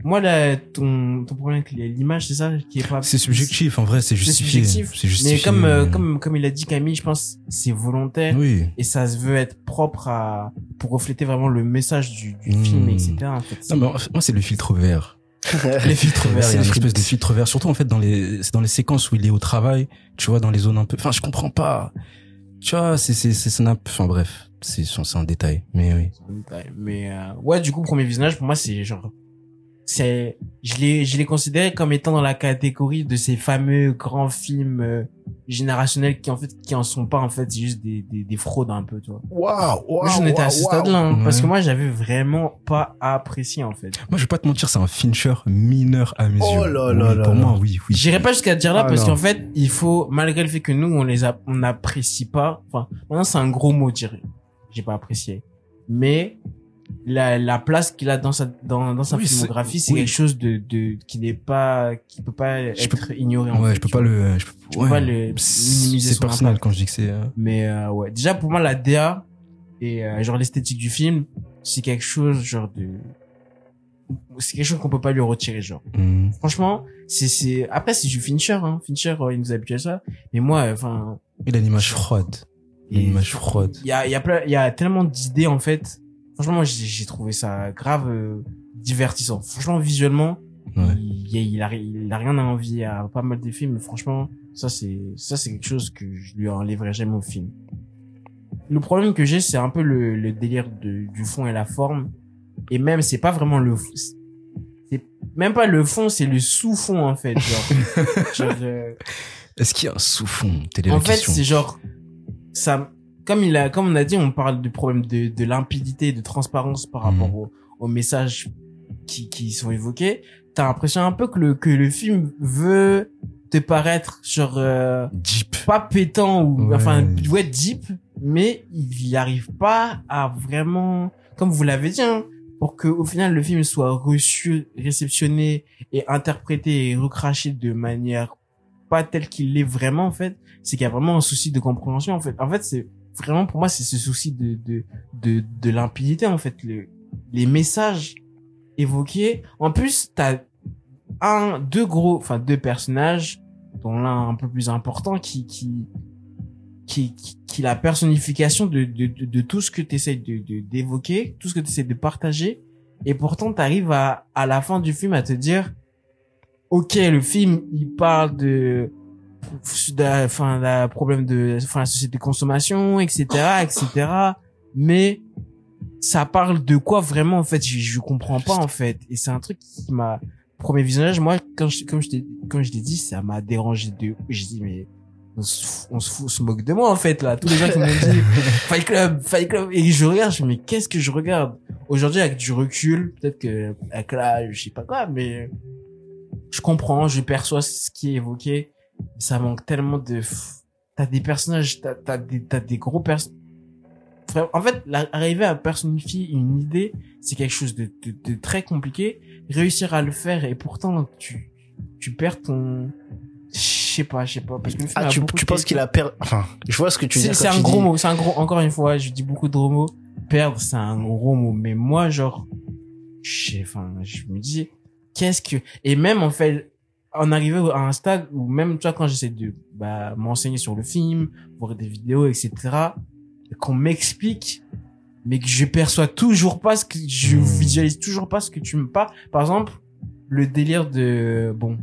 moi, là, ton, ton problème avec l'image, c'est ça qui est pas. C'est subjectif, en vrai, c'est C'est justifié. subjectif. C'est justifié. Mais comme, euh, comme, comme il a dit Camille, je pense c'est volontaire Oui. et ça se veut être propre à, pour refléter vraiment le message du, du Hmm. film, etc. En fait. Non, mais en fait, moi, c'est le filtre vert. (laughs) Les filtres verts, il y a une espèce de filtre vert. Surtout, en fait, dans les, c'est dans les séquences où il est au travail, tu vois, dans les zones un peu, enfin, je comprends pas. Tu vois, c'est, c'est, c'est, c'est un- enfin, bref. C'est, c'est un détail. Mais oui. Mais euh, ouais, du coup, premier visionnage pour moi, c'est genre, c'est, je l'ai, je l'ai considéré comme étant dans la catégorie de ces fameux grands films euh, générationnels qui en fait, qui en sont pas en fait, c'est juste des, des, des fraudes un peu, tu vois. Waouh, waouh. moi, j'en étais à ce waouh, stade-là, hein, Ouais. parce que moi, j'avais vraiment pas apprécié en fait. Moi, je vais pas te mentir, c'est un Fincher mineur à mes Oh yeux. là Oui, là là Pour là. moi, oui, oui. J'irai pas jusqu'à dire là Ah parce qu'en fait, il faut, malgré le fait que nous, on les a, on n'apprécie pas, enfin, maintenant c'est un gros mot, je dirais. J'ai pas apprécié. Mais, la, la place qu'il a dans sa, dans, dans sa Oui, filmographie, c'est oui. quelque chose de, de, qui n'est pas, qui peut pas Je être ignoré. en Ouais, fait, je peux pas vois. le, je peux, Tu peux pas le minimiser c'est son personnel impact. quand je dis que c'est, euh, Mais, euh, ouais. Déjà, pour moi, la DA et, euh, genre, l'esthétique du film, c'est quelque chose, genre, de, c'est quelque chose qu'on peut pas lui retirer, genre. hmm. Franchement, c'est c'est après c'est du Fincher hein. Fincher euh, il nous habitue à ça. Mais moi euh, enfin Il a une image froide. Une image froide. il y a il y a il y a tellement d'idées en fait. Franchement j'ai j'ai trouvé ça grave euh, divertissant. Franchement visuellement Ouais. il, il a il a rien à envier à pas mal de films mais franchement ça c'est ça c'est quelque chose que je lui enlèverai jamais au film. Le problème que j'ai c'est un peu le, le délire de, du fond et la forme et même c'est pas vraiment le c'est même pas le fond c'est le sous-fond en fait genre, (laughs) genre euh, Est-ce qu'il y a un sous-fond? En fait, c'est genre ça comme il a comme on a dit, on parle du problème de, de limpidité, de transparence par Mhm. rapport aux, aux messages qui, qui sont évoqués. T'as l'impression un peu que le que le film veut te paraître genre euh, Deep. pas pétant ou Ouais. enfin ouais deep, mais il n'y arrive pas à vraiment comme vous l'avez dit hein, pour que au final le film soit reçu, réceptionné et interprété et recraché de manière pas telle qu'il l'est vraiment en fait, c'est qu'il y a vraiment un souci de compréhension en fait. En fait, c'est vraiment pour moi c'est ce souci de de de, de limpidité en fait le, les messages évoqués. En plus, t'as un deux gros enfin deux personnages dont l'un un peu plus important qui qui qui qui, qui la personnification de de de, tout ce que tu essaies de- d'évoquer, tout ce que tu essaies de partager et pourtant tu arrives à à la fin du film à te dire OK, le film, il parle de de- enfin la problème de enfin la société de consommation etc etc mais ça parle de quoi vraiment en fait? Je, je comprends pas en fait. Et c'est un truc qui m'a premier visionnage moi quand je, comme je t'ai comme je t'ai dit ça m'a dérangé de j'ai dit mais on se, on se fout, on se moque de moi en fait là. Tous les gens qui m'ont dit (laughs) Fight Club Fight Club. Et je regarde je me dis mais qu'est-ce que je regarde? Aujourd'hui avec du recul peut-être que avec là je sais pas quoi mais je comprends je perçois ce qui est évoqué ça manque tellement de t'as des personnages t'as t'as des t'as des gros personnages en fait arriver à personnifier une idée c'est quelque chose de, de, de très compliqué réussir à le faire et pourtant tu tu perds ton je sais pas je sais pas parce que Ah, a tu, tu penses qu'il a perdu, enfin, je vois ce que tu dis. c'est c'est un gros mot c'est un gros encore une fois je dis beaucoup de gros mots perdre c'est un gros mot mais moi genre je sais enfin je me dis qu'est-ce que et même en fait en arrivé à un stade où même tu vois quand j'essaie de bah, m'enseigner sur le film voir des vidéos etc qu'on m'explique mais que je perçois toujours pas ce que je Hmm. visualise toujours pas ce que tu me parles par exemple le délire de bon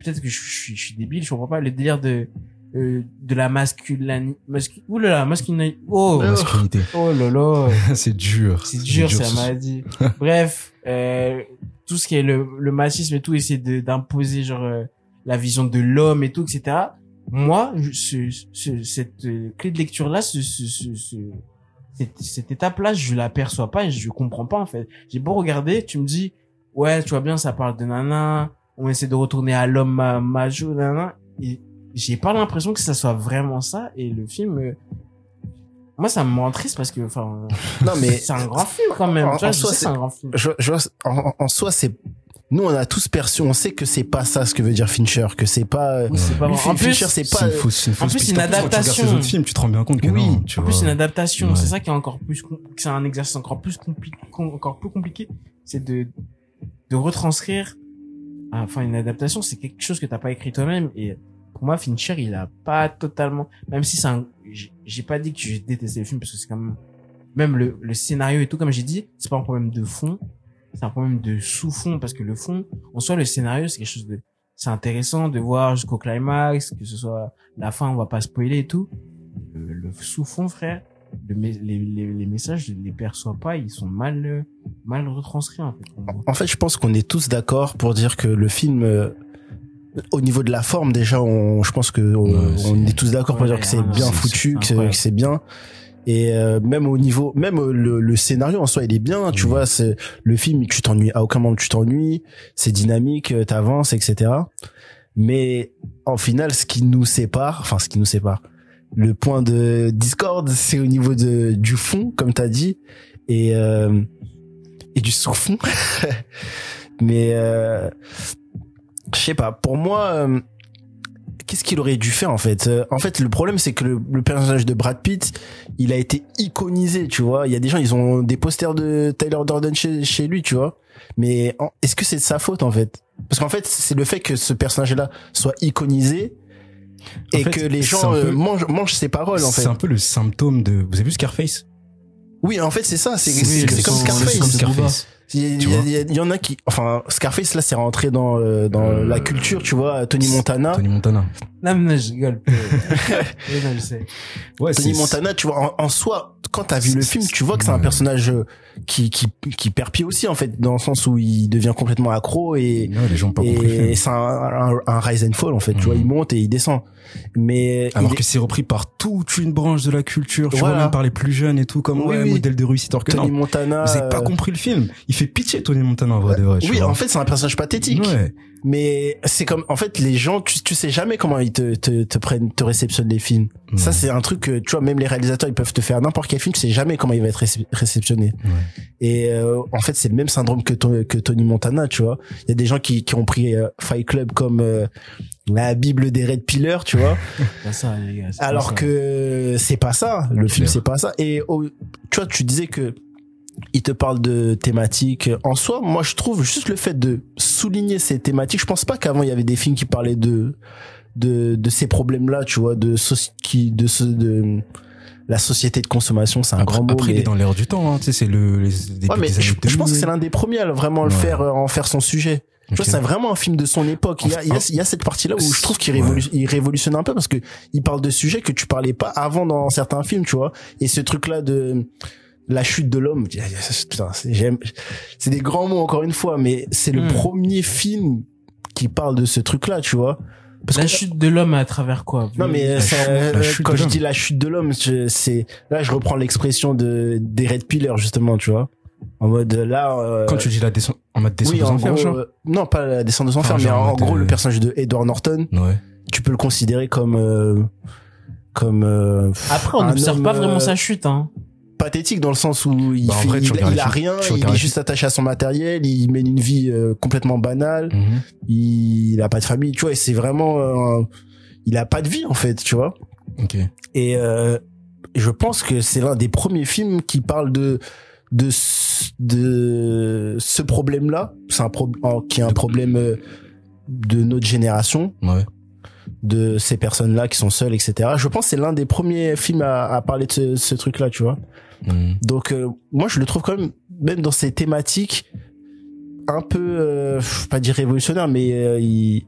peut-être que je, suis- je suis débile je comprends pas le délire de euh, de la masculinité mascu là masculinité oh Masculinité. oh là là (laughs) c'est dur. c'est dur, ça ce- m'a dit. (laughs) Bref, euh, tout ce qui est le, le machisme et tout, essayer d'imposer genre euh, la vision de l'homme et tout, etc. Moi, ce, ce- cette euh, clé de lecture là, ce, ce, ce, ce- cette, cette étape-là, je l'aperçois pas et je comprends pas en fait. J'ai beau regarder, tu me dis, ouais, tu vois bien, ça parle de nana, on essaie de retourner à l'homme ma- majou, nana, et j'ai pas l'impression que ça soit vraiment ça et le film, euh, moi ça me rend triste parce que, enfin, Non, mais c'est un grand film quand même. en- tu vois, en je soi, c'est un grand film. je, je vois, en, en soi, c'est, nous, on a tous perçu, on sait que c'est pas ça ce que veut dire Fincher, que c'est pas, Oui, c'est pas lui, vrai. En plus, Fincher, c'est pas, une fausse, c'est une en fausse plus, une Quand tu regardes adaptation. ses autres films, tu te rends bien compte que Oui, non, tu en plus vois. une adaptation, Ouais. c'est ça qui est encore plus c'est un exercice encore plus compliqué, encore plus compliqué, c'est de de retranscrire. ah, Enfin, une adaptation, c'est quelque chose que t'as pas écrit toi-même et pour moi, Fincher, il a pas totalement, même si c'est un, j'ai- pas dit que j'ai détesté le film parce que c'est quand même, même le, le scénario et tout, comme j'ai dit, c'est pas un problème de fond, c'est un problème de sous-fond parce que le fond, en soi, le scénario, c'est quelque chose de, c'est intéressant de voir jusqu'au climax, que ce soit la fin, on va pas spoiler et tout. Le, le sous-fond, frère, le, les, les, les messages, je les perçois pas, ils sont mal, euh, mal retranscrits, en fait. En fait, je pense qu'on est tous d'accord pour dire que le film, euh, au niveau de la forme, déjà, on, je pense que on, Ouais, c'est- on est tous d'accord pour Ouais, dire que c'est bien foutu, que c'est- bien. Et euh, même au niveau, même euh, le, le scénario en soi, il est bien. Tu Oui. vois, c'est le film, tu t'ennuies à aucun moment, tu t'ennuies. C'est dynamique, euh, t'avances, etc. Mais en final, ce qui nous sépare, enfin, ce qui nous sépare, le point de discorde, c'est au niveau de du fond, comme t'as dit, et euh, et du sous-fond. (laughs) Mais euh, je sais pas. Pour moi, euh, qu'est-ce qu'il aurait dû faire en fait? Euh, En fait, le problème c'est que le, le personnage de Brad Pitt, il a été iconisé, tu vois. Il y a des gens, ils ont des posters de Tyler Durden chez, chez lui, tu vois. Mais est-ce que c'est de sa faute en fait? Parce qu'en fait, c'est le fait que ce personnage-là soit iconisé En et fait, que les gens euh, peu- mangent, mangent ses paroles en fait. C'est un peu le symptôme de. Vous avez vu Scarface? Oui, en fait, c'est ça. C'est Oui, comme Scarface. de Scarface. Il y, Tu il y a- vois. il y a- il y en a qui, enfin, Scarface là, c'est rentré dans euh, dans Euh, la culture, tu vois. Tony Montana, Tony Montana. Non, mais non, je rigole. (laughs) Oui, non, je sais. Ouais, Tony Montana, tu vois, en, en soi, quand t'as vu le film, tu vois que c'est un personnage euh, qui qui qui perd pied aussi en fait, dans le sens où il devient complètement accro et Ouais, les gens ont pas compris le film. et c'est un, un, un rise and fall en fait, tu vois, Mhm. il monte et il descend. Mais Alors il que c'est repris par toute une branche de la culture, tu Voilà. vois, même par les plus jeunes et tout, comme Oui, ouais, oui. modèle de réussite. Alors que Tony non, Montana, vous avez pas compris le film. Il fait pitié Tony Montana en vrai de vrai. oui, vois. en fait, c'est un personnage pathétique. Ouais. Mais c'est comme, en fait, les gens, tu, tu sais jamais comment ils te, te, te prennent, te réceptionnent les films. Ça, Ouais. c'est un truc que, tu vois, même les réalisateurs, ils peuvent te faire n'importe quel film, tu sais jamais comment il va être récep- réceptionné. Ouais. Et euh, en fait, c'est le même syndrome que, To- que Tony Montana, tu vois. Il y a des gens qui, qui ont pris euh, Fight Club comme euh, la bible des Red Pillars, tu vois. (laughs) C'est pas ça, les gars. c'est pas alors ça. que c'est pas ça. Le film, Clair. c'est pas ça. Et au- tu vois, tu disais que il te parle de thématiques. En soi, moi, je trouve juste le fait de souligner ces thématiques. Je pense pas qu'avant il y avait des films qui parlaient de de, de ces problèmes-là, tu vois, de qui de ce de la société de consommation, c'est un Après, grand mot. après, il mais- est dans l'air du temps, hein. Tu sais, c'est le, les, des, Ouais, mais je, je pense que 2000. c'est l'un des premiers à vraiment le Ouais. faire, euh, en faire son sujet. Tu vois, Ok. c'est vraiment un film de son époque. Il y a, il y a, il y a cette partie-là où je trouve qu'il Ouais. révolu- il révolutionne un peu parce que il parle de sujets que tu parlais pas avant dans certains films, tu vois. Et ce truc-là de la chute de l'homme, putain, c'est, j'aime, c'est des grands mots encore une fois, mais c'est le Hmm. premier film qui parle de ce truc-là, tu vois. Parce La que chute de l'homme à travers quoi non mais La ça, chute- euh, quand je dis la chute de l'homme, c'est là je reprends l'expression de des Red Pillars justement, tu vois. En mode là euh, Quand tu dis la descente, en mode descente oui, en enfers, gros, genre. euh, non, pas la descente aux enfers, mais en, gros, euh, le personnage de Edward Norton, Ouais. tu peux le considérer comme, euh, comme, euh, Après, on n'observe pas vraiment euh, sa chute, hein. Pathétique dans le sens où il Bah, fait, vrai, il, il a rien, il est juste attaché à son matériel, il mène une vie euh, complètement banale, Mhm. il, il a pas de famille, tu vois, et c'est vraiment, euh, il a pas de vie en fait, tu vois. Et euh, je pense que c'est l'un des premiers films qui parle de de ce- de ce problème-là. C'est un problème qui est un problème de notre génération, Ouais. de ces personnes-là qui sont seules, etc. Je pense que c'est l'un des premiers films à, à parler de ce, ce truc-là, tu vois. Mhm. Donc euh, moi je le trouve quand même, même dans ces thématiques, un peu, euh, pas dire révolutionnaire, mais euh, il-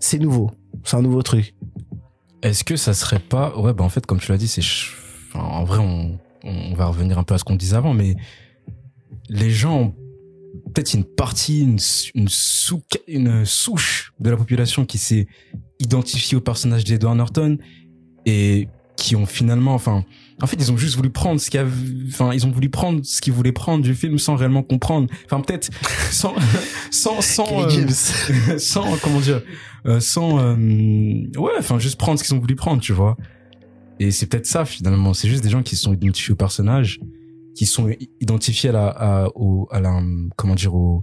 c'est nouveau. C'est un nouveau truc. Est-ce que ça serait pas ouais bah en fait comme tu l'as dit c'est enfin, en vrai on on va revenir un peu à ce qu'on disait avant mais les gens ont peut-être une partie une s- une sous une souche de la population qui s'est identifiée au personnage d'Edward Norton et qui ont finalement, enfin, en fait, ils ont juste voulu prendre ce qu'il y a, enfin, ils ont voulu prendre ce qu'ils voulaient prendre du film sans réellement comprendre. Enfin, peut-être (laughs) sans, sans, sans, euh, (laughs) sans, comment dire, euh, sans, euh, ouais, enfin, juste prendre ce qu'ils ont voulu prendre, tu vois. Et c'est peut-être ça finalement. C'est juste des gens qui se sont identifiés au personnage, qui sont identifiés à la, à, au, à la, comment dire, au,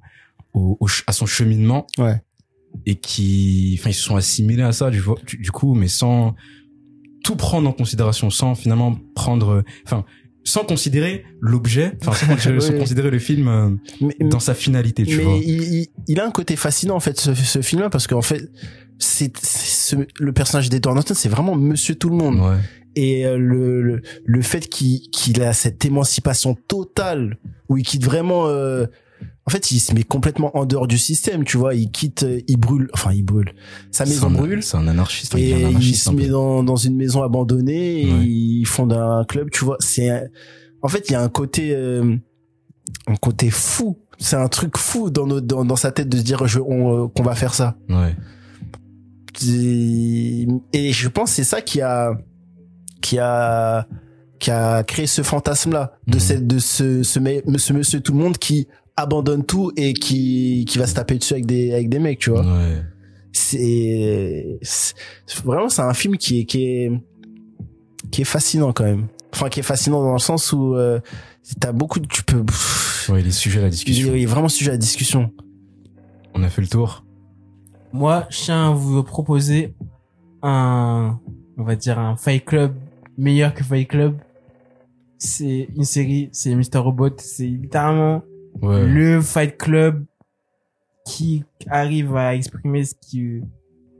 au, à son cheminement. Ouais. Et qui, enfin, ils se sont assimilés à ça, du, du coup, mais sans tout prendre en considération, sans finalement prendre, enfin, sans considérer l'objet, enfin, sans, (laughs) considérer- sans Oui. considérer le film euh, Mais, dans sa finalité, tu mais vois. il, a un côté fascinant en fait ce, ce film-là parce qu'en fait c'est c'est ce- le personnage d'Edward Norton c'est vraiment Monsieur Tout le Monde Ouais. et euh, le, le le fait qu'il qu'il a cette émancipation totale où il quitte vraiment euh, en fait il se met complètement en dehors du système tu vois il quitte euh, il brûle enfin il brûle sa maison un- brûle C'est un anarchiste. il et il se met dans, dans une maison abandonnée et Ouais. ils fondent un club tu vois c'est en fait il y a un côté euh, un côté fou c'est un truc fou dans notre dans, dans sa tête de se dire je on, euh, qu'on va faire ça Ouais. et et je pense c'est ça qui a qui a qui a créé ce fantasme là de Mhm. cette de ce ce, ce monsieur tout le monde qui abandonne tout et qui qui va se taper dessus avec des avec des mecs tu vois Ouais. c'est c'est- vraiment c'est un film qui est qui est qui est fascinant quand même enfin qui est fascinant dans le sens où euh, t'as beaucoup de, tu peux Ouais, les sujets à la il discussion. est, il est vraiment sujet à la discussion On a fait le tour. Moi, je tiens à vous proposer un, on va dire un Fight Club meilleur que Fight Club. C'est une série, c'est Mr. Robot, c'est littéralement Ouais. le Fight Club qui arrive à exprimer ce qui,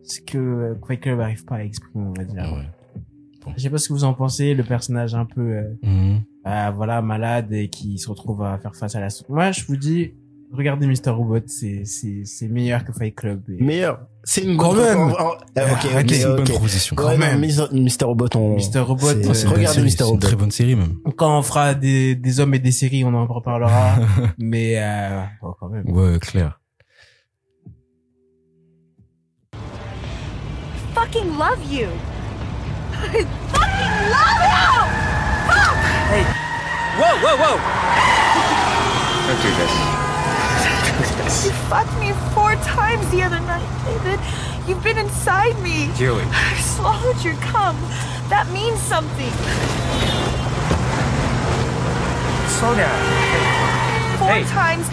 ce que Fight Club arrive pas à exprimer, on va dire. Ouais. Je sais pas ce que vous en pensez, le personnage un peu, euh, Mhm. euh, voilà, malade et qui se retrouve à faire face à la... Moi, je vous dis, regardez Mr. Robot, c'est, c'est, c'est meilleur que Fight Club. Et- meilleur c'est une Quand bonne même. proposition. Non, Mr. Mr. Robot on Mr. Robot, c'est- euh, regardez série, Mr. c'est une Robot très bonne série même. Quand on fera des, des hommes et des séries, on en reparlera. (laughs) mais euh, bon, quand même. Ouais, clair. fucking love you. I fucking love you! Fuck! Whoa, whoa, whoa! Don't do this. You fucked me four times the other night, David. You've been inside me. Julie. (sighs) I swallowed your cum. That means something. Slow down. Four Hey. times.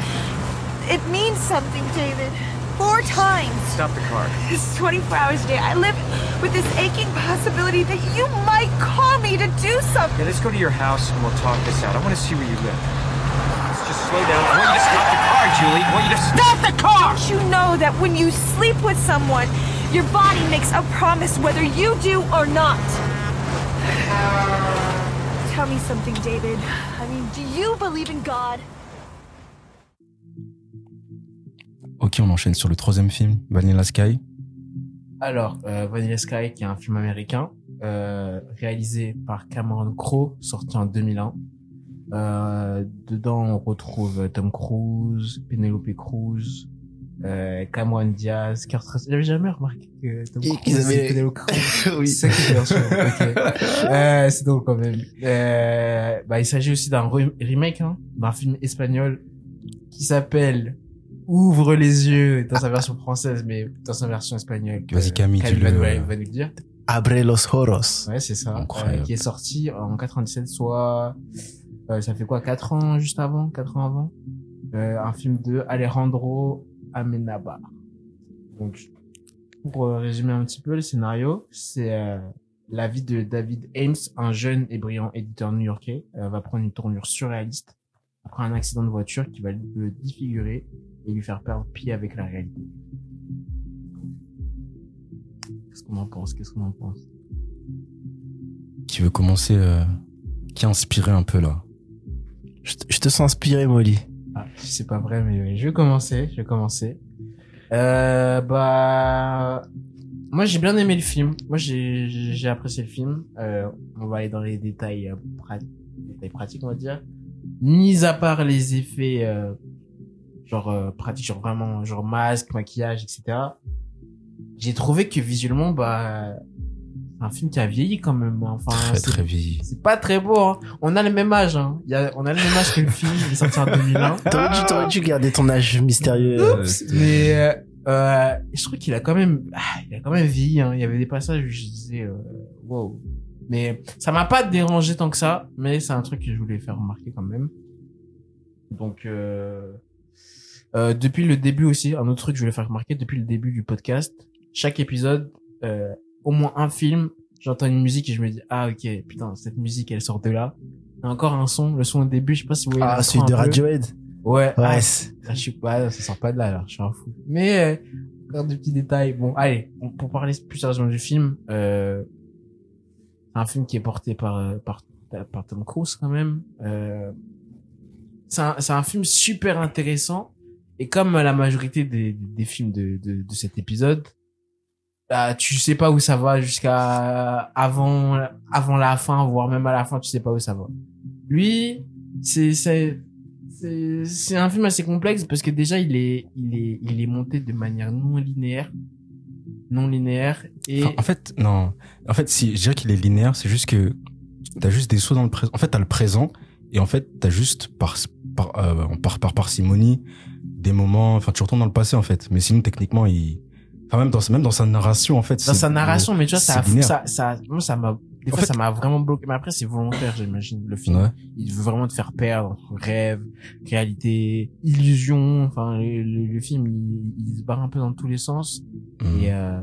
It means something, David. Four times. Stop the car. It's 24 hours a day. I live with this aching possibility that you might call me to do something. Yeah, let's go to your house and we'll talk this out. I want to see where you live. Let's just slow down. I want you to stop the car, Julie. I want you to stop the car! Don't you know that when you sleep with someone, your body makes a promise whether you do or not? Tell me something, David. I mean, do you believe in God? Ok, on enchaîne sur le troisième film, Vanilla Sky. Alors, euh, Vanilla Sky, qui est un film américain, euh, réalisé par Cameron Crowe, sorti en 2001. Euh, dedans, on retrouve Tom Cruise, Penelope Cruz, euh, Cameron Diaz, Kurt Russell. J'avais jamais remarqué que Tom Et Cruise et Penelope Cruz. (laughs) oui C'est ça qui est bien sûr. Ok. (laughs) Euh, c'est drôle quand même. Euh, bah, il s'agit aussi d'un re- remake, hein, d'un film espagnol qui s'appelle Ouvre les yeux dans sa version française, mais dans sa version espagnole. Vas-y, Camille, Camille dis-le. va, va nous le dire. Abre los Horos Ouais, c'est ça. Incroyable. Euh, qui est sorti en 97, soit, euh, ça fait quoi, 4 ans juste avant, 4 ans avant? Euh, un film de Alejandro Amenabar. Donc, pour euh, résumer un petit peu le scénario, c'est euh, la vie de David Ames, un jeune et brillant éditeur new-yorkais, euh, va prendre une tournure surréaliste après un accident de voiture qui va le défigurer et lui faire perdre pied avec la réalité. Qu'est-ce qu'on en pense? Qu'est-ce qu'on en pense? Qui veut commencer, euh, qui a inspiré un peu là? Je, te- je te sens inspiré Molly Ah, c'est pas vrai, mais je vais commencer, je vais commencer. Euh, bah, moi j'ai bien aimé le film. Moi j'ai j'ai apprécié le film. Euh, on va aller dans les détails, euh, pratiques, on va dire. Mis à part les effets, euh, genre euh, pratiques, genre vraiment, genre masque, maquillage, etc. J'ai trouvé que visuellement, bah, un film qui a vieilli quand même. hein. Enfin, Très c'est- très vieilli. c'est pas très beau. Hein. On a le même âge. Hein. Il y a, on a le même âge que le film. Il est sorti en 2001. (laughs) T'aurais dû, t'aurais dû garder ton âge mystérieux. Mais euh, euh, je trouve qu'il a quand même, ah, il a quand même vieilli. Hein. Il y avait des passages où je disais, euh, wow. Mais ça m'a pas dérangé tant que ça. Mais c'est un truc que je voulais faire remarquer quand même. Donc euh, euh, depuis le début aussi, un autre truc que je voulais faire remarquer depuis le début du podcast, chaque épisode, euh, au moins un film, j'entends une musique et je me dis ah ok putain cette musique elle sort de là. Il y a encore un son, le son au début, je sais pas si vous voyez. Ah, celui de. Radiohead. Ouais, Ouais, c'est- ah, je suis pas, ça sort pas de là, alors, je suis un fou. Mais, euh, encore des petits détails. Bon, allez, on- pour parler plus sérieusement du film, euh, c'est un film qui est porté par, euh, par, par Tom Cruise, quand même. Euh, c'est un, un film super intéressant. Et comme la majorité des, des films de, de, de cet épisode, bah, tu sais pas où ça va jusqu'à avant, avant la fin, voire même à la fin, tu sais pas où ça va. Lui, c'est, c'est, c'est un film assez complexe parce que déjà il est il est il est monté de manière non linéaire non linéaire et en fait, non. En fait, si je dirais qu'il est linéaire, c'est juste que t'as juste des sauts dans le présent. En fait, t'as le présent et en fait, t'as juste par par euh, par par parcimonie des moments. Enfin, tu retournes dans le passé en fait. Mais sinon, techniquement, il. Enfin, même dans même dans sa narration en fait. dans sa narration mais tu vois ça ça ça moi ça m'a des En fois fait- ça m'a vraiment bloqué mais après c'est volontaire j'imagine le film Ouais. il veut vraiment te faire perdre rêve réalité illusion enfin le, le- le film il, il se barre un peu dans tous les sens Mm. et euh,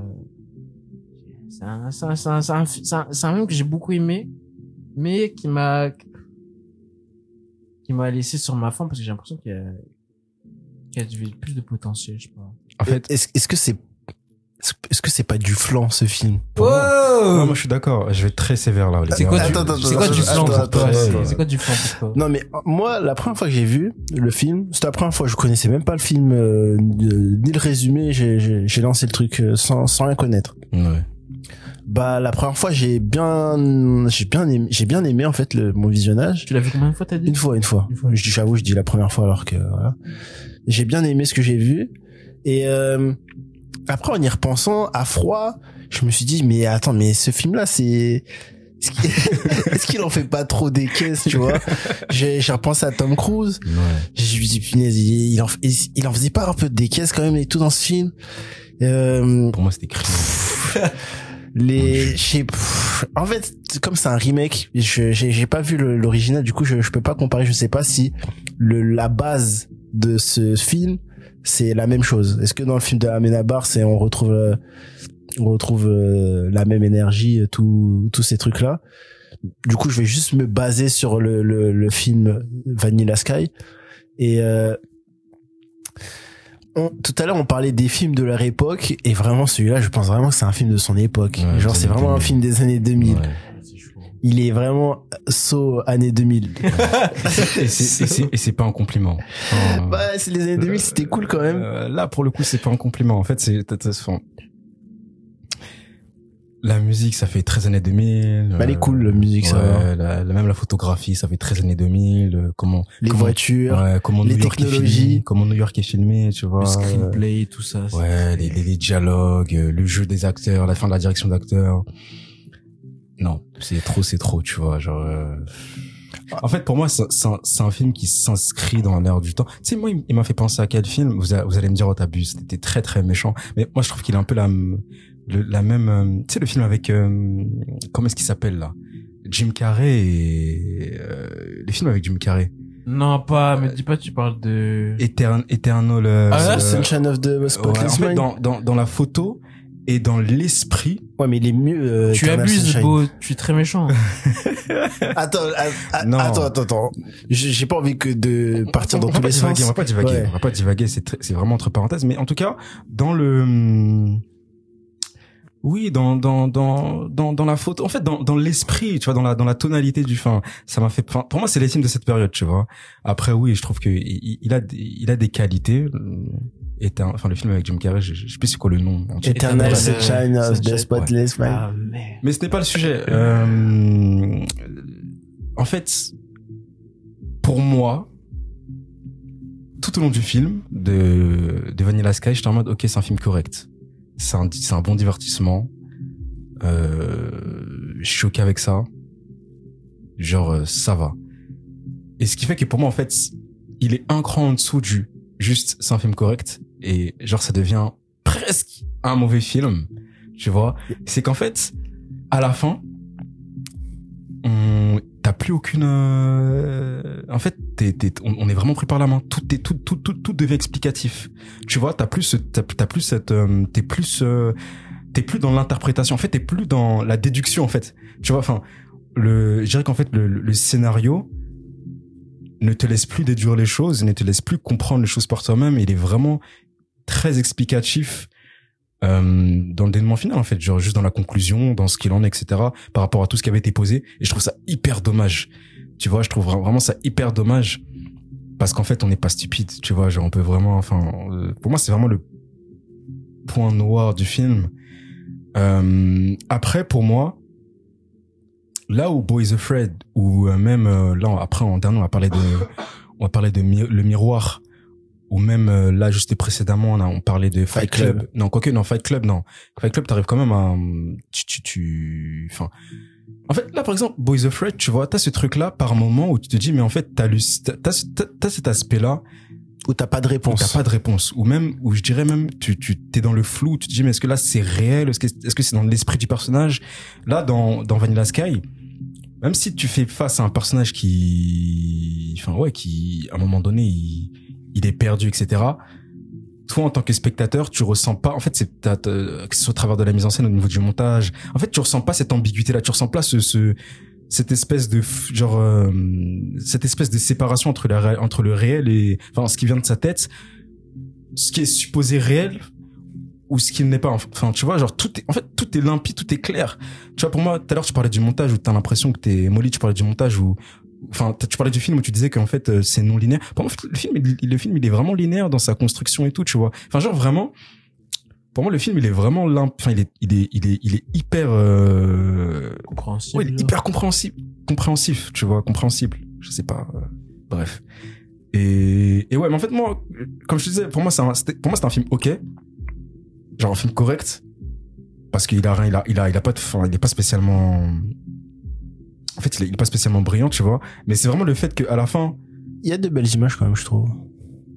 c'est un c'est un c'est un c'est un, c'est un, c'est un film que j'ai beaucoup aimé mais qui m'a qui m'a laissé sur ma faim parce que j'ai l'impression qu'il y a qu'il y a du- plus de potentiel je pas En fait, Est-ce est-ce que c'est est-ce que c'est pas du flan ce film moi non, moi je suis d'accord. Je vais être très sévère là. les c'est gars. quoi, Attends, du, attends, c'est quoi du flan C'est- attends. C'est quoi du flan Non mais euh, moi la première fois que j'ai vu le film, c'était la première fois je connaissais même pas le film euh, ni le résumé, j'ai j'ai j'ai lancé le truc euh, sans sans rien connaître. Ouais. Bah la première fois j'ai bien j'ai bien aimé, j'ai bien aimé en fait le, mon visionnage. Tu l'as vu combien de fois t'as dit? Une fois, une fois. Une fois. Je- J'avoue, je dis la première fois alors que voilà. J'ai bien aimé ce que j'ai vu. Et euh, après, en y repensant à froid, je me suis dit mais attends, mais ce film-là, c'est (laughs) est-ce qu'il en fait pas trop des caisses, tu vois? J'ai j'ai repensé à Tom Cruise. Ouais. Je suis dit punaise, il, il en il en faisait pas un peu des caisses quand même et tout dans ce film? Euh, Pour moi, c'était criminel. les pff, en fait comme c'est un remake je j'ai j'ai pas vu l'original du coup je je peux pas comparer je sais pas si le la base de ce film c'est la même chose est-ce que dans le film de Amenabar c'est on retrouve euh, on retrouve euh, la même énergie euh, tout tous ces trucs là du coup je vais juste me baser sur le le, le film Vanilla Sky et euh, on- tout à l'heure, on parlait des films de leur époque, et vraiment, celui-là, je pense vraiment que c'est un film de son époque. Ouais, Genre, c'est vraiment un 2000. film des années 2000. Ouais. Il est vraiment saut années (laughs) 2000. Et c'est- pas un compliment. Bah, c'est les années 2000, c'était cool quand même. Euh, là, pour le coup, c'est pas un compliment. En fait, c'est t'as- t'as- enfin, la musique, ça fait 13 années 2000. Bah, elle est cool, la musique, ça va. ouais, la, la- même la photographie, ça fait 13 années 2000. euh, Comment Les comment, voitures. ouais, comment les New York est technologies. filmé, comment New York est filmé, tu vois. le screenplay tout ça Ouais, les, les, les dialogues, euh, le jeu des acteurs, la fin de la direction d'acteurs. Non, c'est trop, c'est trop, tu vois. Genre, euh, en fait, pour moi, c'est c'est un, c'est un film qui s'inscrit dans l'air du temps. Tu sais, moi, il, m'a fait penser à quel film? Vous, a- vous allez me dire, oh, t'abuses, c'était très, très méchant. Mais moi, je trouve qu'il a un peu la, le- la même. euh, tu sais, le film avec euh, comment est-ce qu'il s'appelle là? Jim Carrey et euh, les films avec Jim Carrey. non pas me dis pas tu parles de Etern, Eternal. euh, Ah, euh, Sunshine of the ouais, en fait, Mind. dans, dans, dans la photo et dans l'esprit, Ouais, mais il est mieux. euh, tu abuses Sunshine. beau tu es très méchant (laughs) Attends, Non. attends, attends, attends. J'ai pas envie que de partir dans on tous les divaguer, sens. On va pas divaguer, Ouais. on va pas divaguer, c'est vraiment entre parenthèses. Mais en tout cas, dans le, hum, oui, dans dans dans dans dans la photo, en fait, dans dans l'esprit, tu vois, dans la dans la tonalité du fin, ça m'a fait. Pour moi, c'est les films de cette période, tu vois. Après, oui, je trouve que il, il a il a des qualités. Étern- enfin, le film avec Jim Carrey, je, je sais plus c'est quoi le nom. Eternal Eternal, Sunshine of the Spotless Mind. ah Mais ce n'est pas le sujet. Euh, en fait, pour moi, tout au long du film de, de Vanilla Sky, j'étais en mode, ok, c'est un film correct. C'est un, c'est un bon divertissement. Euh, je suis choqué avec ça. Genre, euh, ça va. Et ce qui fait que pour moi, en fait, il est un cran en dessous du juste, c'est un film correct. Et genre, ça devient presque un mauvais film. Tu vois? C'est qu'en fait, à la fin, on, t'as plus aucune, euh, en fait, t'es, t'es, on, est vraiment pris par la main. Tout est, tout, tout, tout, tout devient explicatif. Tu vois? T'as plus, t'as plus cette, euh, t'es plus, euh, t'es plus dans l'interprétation. En fait, t'es plus dans la déduction, en fait. Tu vois? Enfin, le, je dirais qu'en fait, le, le scénario, ne te laisse plus déduire les choses, ne te laisse plus comprendre les choses par toi-même. Il est vraiment très explicatif euh, dans le dénouement final, en fait, genre juste dans la conclusion, dans ce qu'il en est, etc. Par rapport à tout ce qui avait été posé. Et je trouve ça hyper dommage. Tu vois, je trouve vra- vraiment ça hyper dommage parce qu'en fait, on n'est pas stupide. Tu vois, genre on peut vraiment, enfin, euh, pour moi, c'est vraiment le point noir du film. Euh, après, pour moi, là où Boys Afraid ou euh, même euh, là après en dernier on va parler de on va parler de le miroir ou même euh, là juste précédemment on, a, on parlait de Fight, Fight Club. Club. non quoique non Fight Club non Fight Club t'arrives quand même à tu tu tu enfin en fait là par exemple Boys Afraid tu vois t'as ce truc là par moment où tu te dis mais en fait t'as lu- t'as t'as cet aspect là Où t'as pas de réponse. t'as pas de réponse ou même où je dirais même tu tu t'es dans le flou tu te dis mais est-ce que là c'est réel? Est-ce que est-ce que c'est dans l'esprit du personnage? Là dans dans Vanilla Sky même si tu fais face à un personnage qui enfin ouais qui à un moment donné il, il est perdu etc toi en tant que spectateur tu ressens pas en fait c'est que ce soit au travers de la mise en scène au niveau du montage en fait tu ressens pas cette ambiguïté là tu ressens pas ce, ce cette espèce de genre euh, cette espèce de séparation entre la entre le réel et enfin ce qui vient de sa tête ce qui est supposé réel ou ce qui n'est pas enfin tu vois genre tout est en fait tout est limpide tout est clair. Tu vois pour moi tout à l'heure tu parlais du montage où t'as l'impression que t'es Molly tu parlais du montage où enfin tu parlais du film où tu disais qu'en fait euh, c'est non linéaire pour moi le film il- le film il est vraiment linéaire dans sa construction et tout tu vois enfin genre vraiment pour moi le film il est vraiment limp enfin il est il est il est il est hyper euh, Compréhensible. Ouais, il est hyper compréhensible, compréhensif, tu vois, compréhensible. Je sais pas. euh, bref. Et, et ouais, mais en fait, moi, comme je te disais, pour moi, c'est pour moi, c'est un film ok. Genre un film correct. Parce qu'il a rien, il a, il a, il a pas de, enfin, il est pas spécialement, en fait, il est, il est pas spécialement brillant, tu vois. Mais c'est vraiment le fait qu'à la fin, Il y a de belles images quand même, je trouve.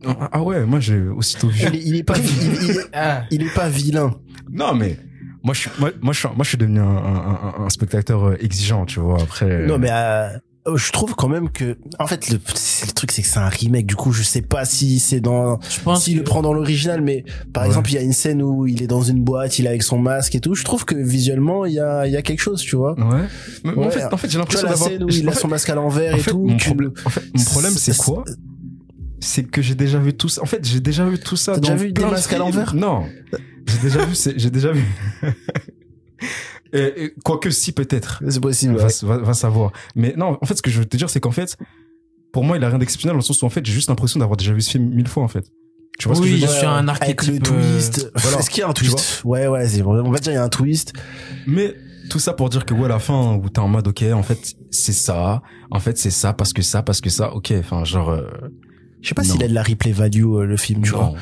ah, ah ouais, moi, j'ai aussitôt vu. Il est, il est pas, il, il est, Ah. il est pas vilain. Non, mais, moi, je suis, moi, moi, je suis, moi, je suis devenu un, un, un, un spectateur euh, exigeant, tu vois, après. Non, mais euh, je trouve quand même que, en fait, le, le truc c'est que c'est un remake. Du coup, je sais pas si c'est dans, Je pense s'il le que- prend dans l'original, mais par Ouais. exemple, il y a une scène où il est dans une boîte, il est avec son masque et tout. Je trouve que visuellement, il y a, il y a quelque chose, tu vois. Ouais. Mais Ouais. en fait, en fait, j'ai Tu vois l'impression la d'avoir. scène où il a son masque à l'envers en et fait, tout. Mon, tu- problème, en fait, mon problème, c'est quoi? C'est que j'ai déjà vu tout ça. En fait, j'ai déjà vu tout ça. Dans déjà vu des masques à l'envers? Non. J'ai déjà vu. J'ai déjà vu. (laughs) et, et, quoique si peut-être. C'est possible. Va, ouais. va, va savoir. Mais non, en fait, ce que je veux te dire, c'est qu'en fait, pour moi, il a rien d'exceptionnel dans le sens où en fait, j'ai juste l'impression d'avoir déjà vu ce film mille fois en fait. Tu vois ce que je veux Oui, dire? sur un Avec le archétype. euh, twist. (laughs) voilà. Est-ce qu'il y a un twist? Ouais, ouais, c'est vrai. On va dire il y a un twist. Mais tout ça pour dire que ouais, à la fin, où t'es en mode ok, en fait, c'est ça. En fait, c'est ça parce que ça parce que ça. Ok, enfin genre. euh, Je sais pas s'il a de la replay value euh, le film, tu vois.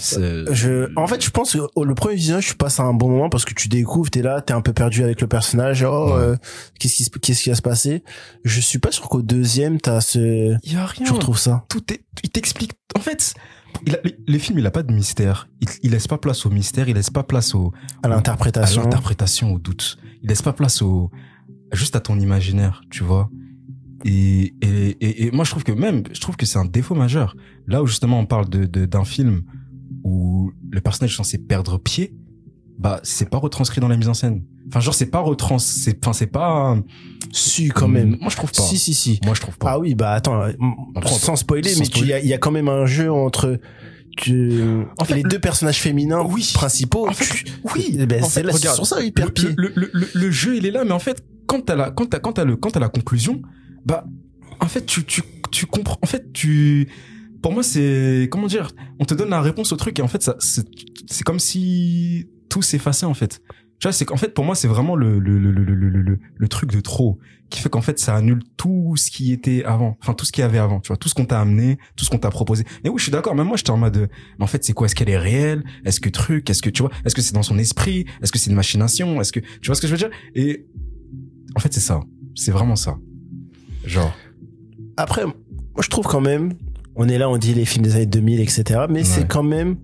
Je, en fait, je pense que oh, le premier visionnage, tu passes à un bon moment parce que tu découvres, t'es là, t'es un peu perdu avec le personnage. Oh, Ouais. euh, qu'est-ce qui, qu'est-ce qui va se passer? Je suis pas sûr qu'au deuxième, t'as ce, Il y a rien. tu retrouves ça. tout est, il t'explique. En fait, il a, les films, il a pas de mystère. Il, il laisse pas place au mystère, il laisse pas place au, À à l'interprétation. l'interprétation, au doute. Il laisse pas place au, juste à ton imaginaire, tu vois. Et, et, et, et moi, je trouve que même, je trouve que c'est un défaut majeur. Là où justement on parle de, de- d'un film où le personnage est censé perdre pied, bah, c'est pas retranscrit dans la mise en scène. Enfin, genre, c'est pas retrans, c'est, enfin, c'est pas, Si, quand même. Moi, je trouve pas. Si, si, si. Moi, je trouve pas. Ah oui, bah attends, euh, Après, sans spoiler, sans mais il y a, il y a quand même un jeu entre tu, En fait, les le- deux personnages féminins Oui. principaux. En fait, tu- oui. Eh ben, En c'est là, regarde, sur ça, il perd le, pied. le, le, le, le jeu il est là mais en fait quand t'as la quand quand t'as le quand la conclusion bah en fait tu tu tu comprends en fait tu pour moi c'est comment dire on te donne la réponse au truc et en fait c'est comme si tout s'effaçait en fait Tu vois, c'est qu'en fait, pour moi, c'est vraiment le, le, le, le, le, le, truc de trop qui fait qu'en fait, ça annule tout ce qui était avant. Enfin, tout ce qu'il y avait avant, tu vois, tout ce qu'on t'a amené, tout ce qu'on t'a proposé. Et oui, je suis d'accord. Même moi, j'étais en mode, mais en fait, c'est quoi? Est-ce qu'elle est réelle? Est-ce que truc? Est-ce que, tu vois, est-ce que c'est dans son esprit? Est-ce que c'est une machination? Est-ce que, tu vois ce que je veux dire? Et, en fait, c'est ça. C'est vraiment ça. Genre. Après, moi, je trouve quand même, on est là, on dit les films des années 2000, etc. Mais c'est quand même,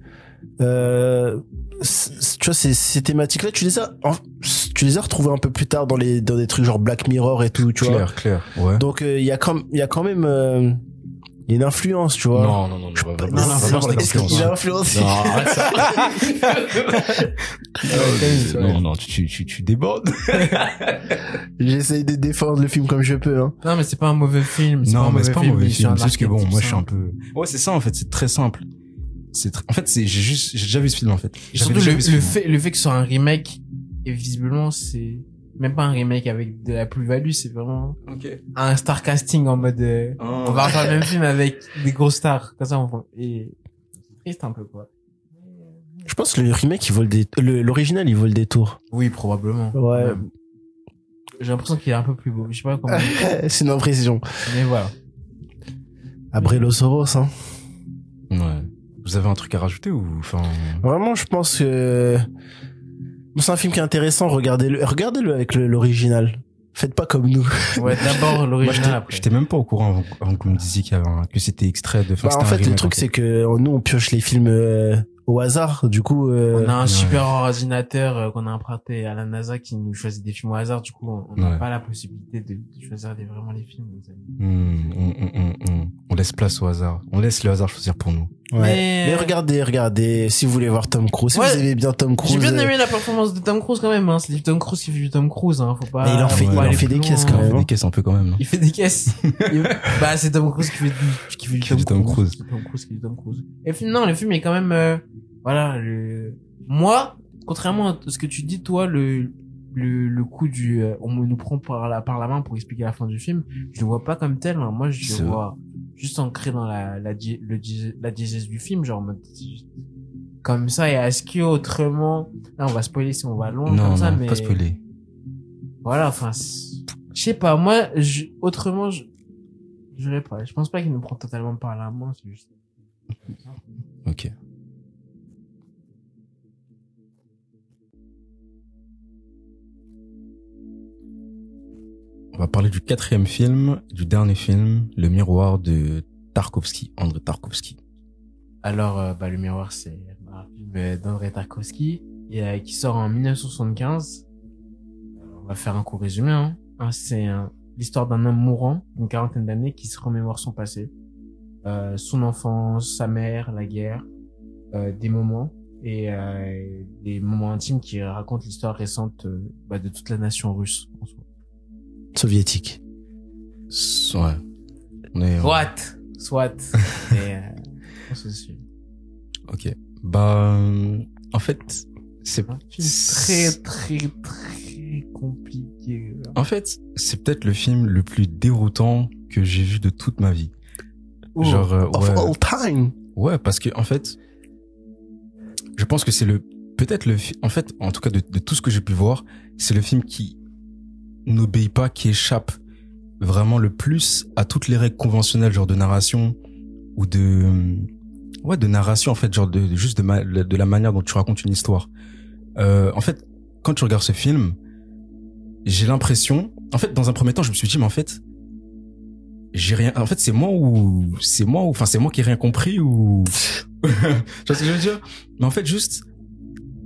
euh, tu vois, ces, ces thématiques-là, tu les as, tu les as retrouvées un peu plus tard dans les, dans des trucs genre Black Mirror et tout, tu vois. clair, clair. Ouais. Donc, euh, il y a quand, il y a quand même, euh, il y a une influence, tu vois. non, non, non, non, va- non, a influencé Non, arrête ça. (laughs) non, non, tu, tu, tu, tu débordes. (laughs) J'essaye de défendre le film comme je peux, hein. Non, mais c'est pas un mauvais film. Non, mais c'est pas un mauvais il film. C'est juste que bon, moi, je suis un simple. peu. Ouais, c'est ça en fait. C'est très simple. C'est tr- en fait, c'est j'ai juste j'ai déjà vu ce film en fait. Surtout le, le fait le fait que ce soit un remake et visiblement c'est même pas un remake avec de la plus-value c'est vraiment un star casting en mode euh, Oh. on va refaire le même film avec des gros stars comme ça on et c'est triste un peu quoi Je pense que le remake, il vole des, le- l'original, il vole des tours. oui probablement Ouais. J'ai l'impression qu'il est un peu plus beau je sais pas comment (laughs) c'est une imprécision. mais voilà Abrelosaurus, hein. Ouais. Vous avez un truc à rajouter ou enfin? Vraiment, je pense que c'est un film qui est intéressant. Regardez-le, regardez-le avec l'original. Faites pas comme nous. ouais (laughs) d'abord l'original j'étais- même pas au courant avant, avant que vous me disiez qu'il y avait un- que c'était extrait de. enfin, Bah, en fait, le truc, c'est que euh, nous, on pioche les films euh, au hasard. Du coup, euh, on a un ouais. super ordinateur euh, qu'on a emprunté à la NASA qui nous choisit des films au hasard. Du coup, on n'a Ouais. pas la possibilité de, de choisir des, vraiment les films. on- on laisse place au hasard. On laisse le hasard choisir pour nous. ouais. Mais- Mais... regardez, regardez. Si vous voulez voir Tom Cruise, si vous aimez bien Tom Cruise, J'ai bien euh, aimé la performance de Tom Cruise quand même. Hein. C'est Tom Cruise qui fait du Tom Cruise. Hein. Faut pas. Mais il en fait- il en fait des caisses quand même. fait hein. des caisses un peu quand même. non Il fait des caisses. (laughs) Il- bah, c'est Tom Cruise qui fait du, qui fait du Qui fait du Tom Cruise. Tom Cruise qui fait du Tom Cruise. Et puis, non, le film est quand même, euh, voilà, le, moi, contrairement à ce que tu dis, toi, le, le, le coup du, euh, on nous prend par la, par la main pour expliquer la fin du film, je le vois pas comme tel, hein. Moi, je le vois juste ancré dans la, la, le, la diégèse du film, genre, comme ça, et est-ce que autrement, là, on va spoiler si on va loin, Non, comme ça, non, mais pas spoiler. voilà enfin je sais pas moi je, autrement je je l'ai pas je pense pas qu'il nous prend totalement par la main c'est juste Ok. On va parler du quatrième film, du dernier film, Le Miroir de Tarkovsky, André Tarkovsky. alors euh, bah le miroir c'est un film euh, d'André Tarkovsky euh, qui sort en 1975 Alors, on va faire un court résumé hein. Hein, c'est l'histoire d'un homme mourant d'une quarantaine d'années qui se remémore son passé euh, son enfance sa mère la guerre euh, des moments et euh, des moments intimes qui racontent l'histoire récente euh, bah, de toute la nation russe. Soviétique. Ouais. On est, Soit, soit. (laughs) Mais, euh, on se suit. ok. Bah, euh, en fait, c'est très, très, très compliqué. En fait, c'est peut-être le film le plus déroutant que j'ai vu de toute ma vie. Oh. Genre, euh, Of ouais, all time. ouais, parce que en fait, je pense que c'est le peut-être le en fait, en tout cas de, de tout ce que j'ai pu voir, c'est le film qui n'obéit pas, qui échappe vraiment le plus à toutes les règles conventionnelles, genre de narration ou de ouais de narration en fait, genre de, juste de, ma- de la manière dont tu racontes une histoire. Euh, en fait, quand tu regardes ce film, j'ai l'impression, en fait, dans un premier temps, je me suis dit, mais en fait, j'ai rien, en fait, c'est moi ou, c'est moi ou, enfin, c'est moi qui ai rien compris ou, (laughs) tu vois ce que je veux dire? Mais en fait, juste,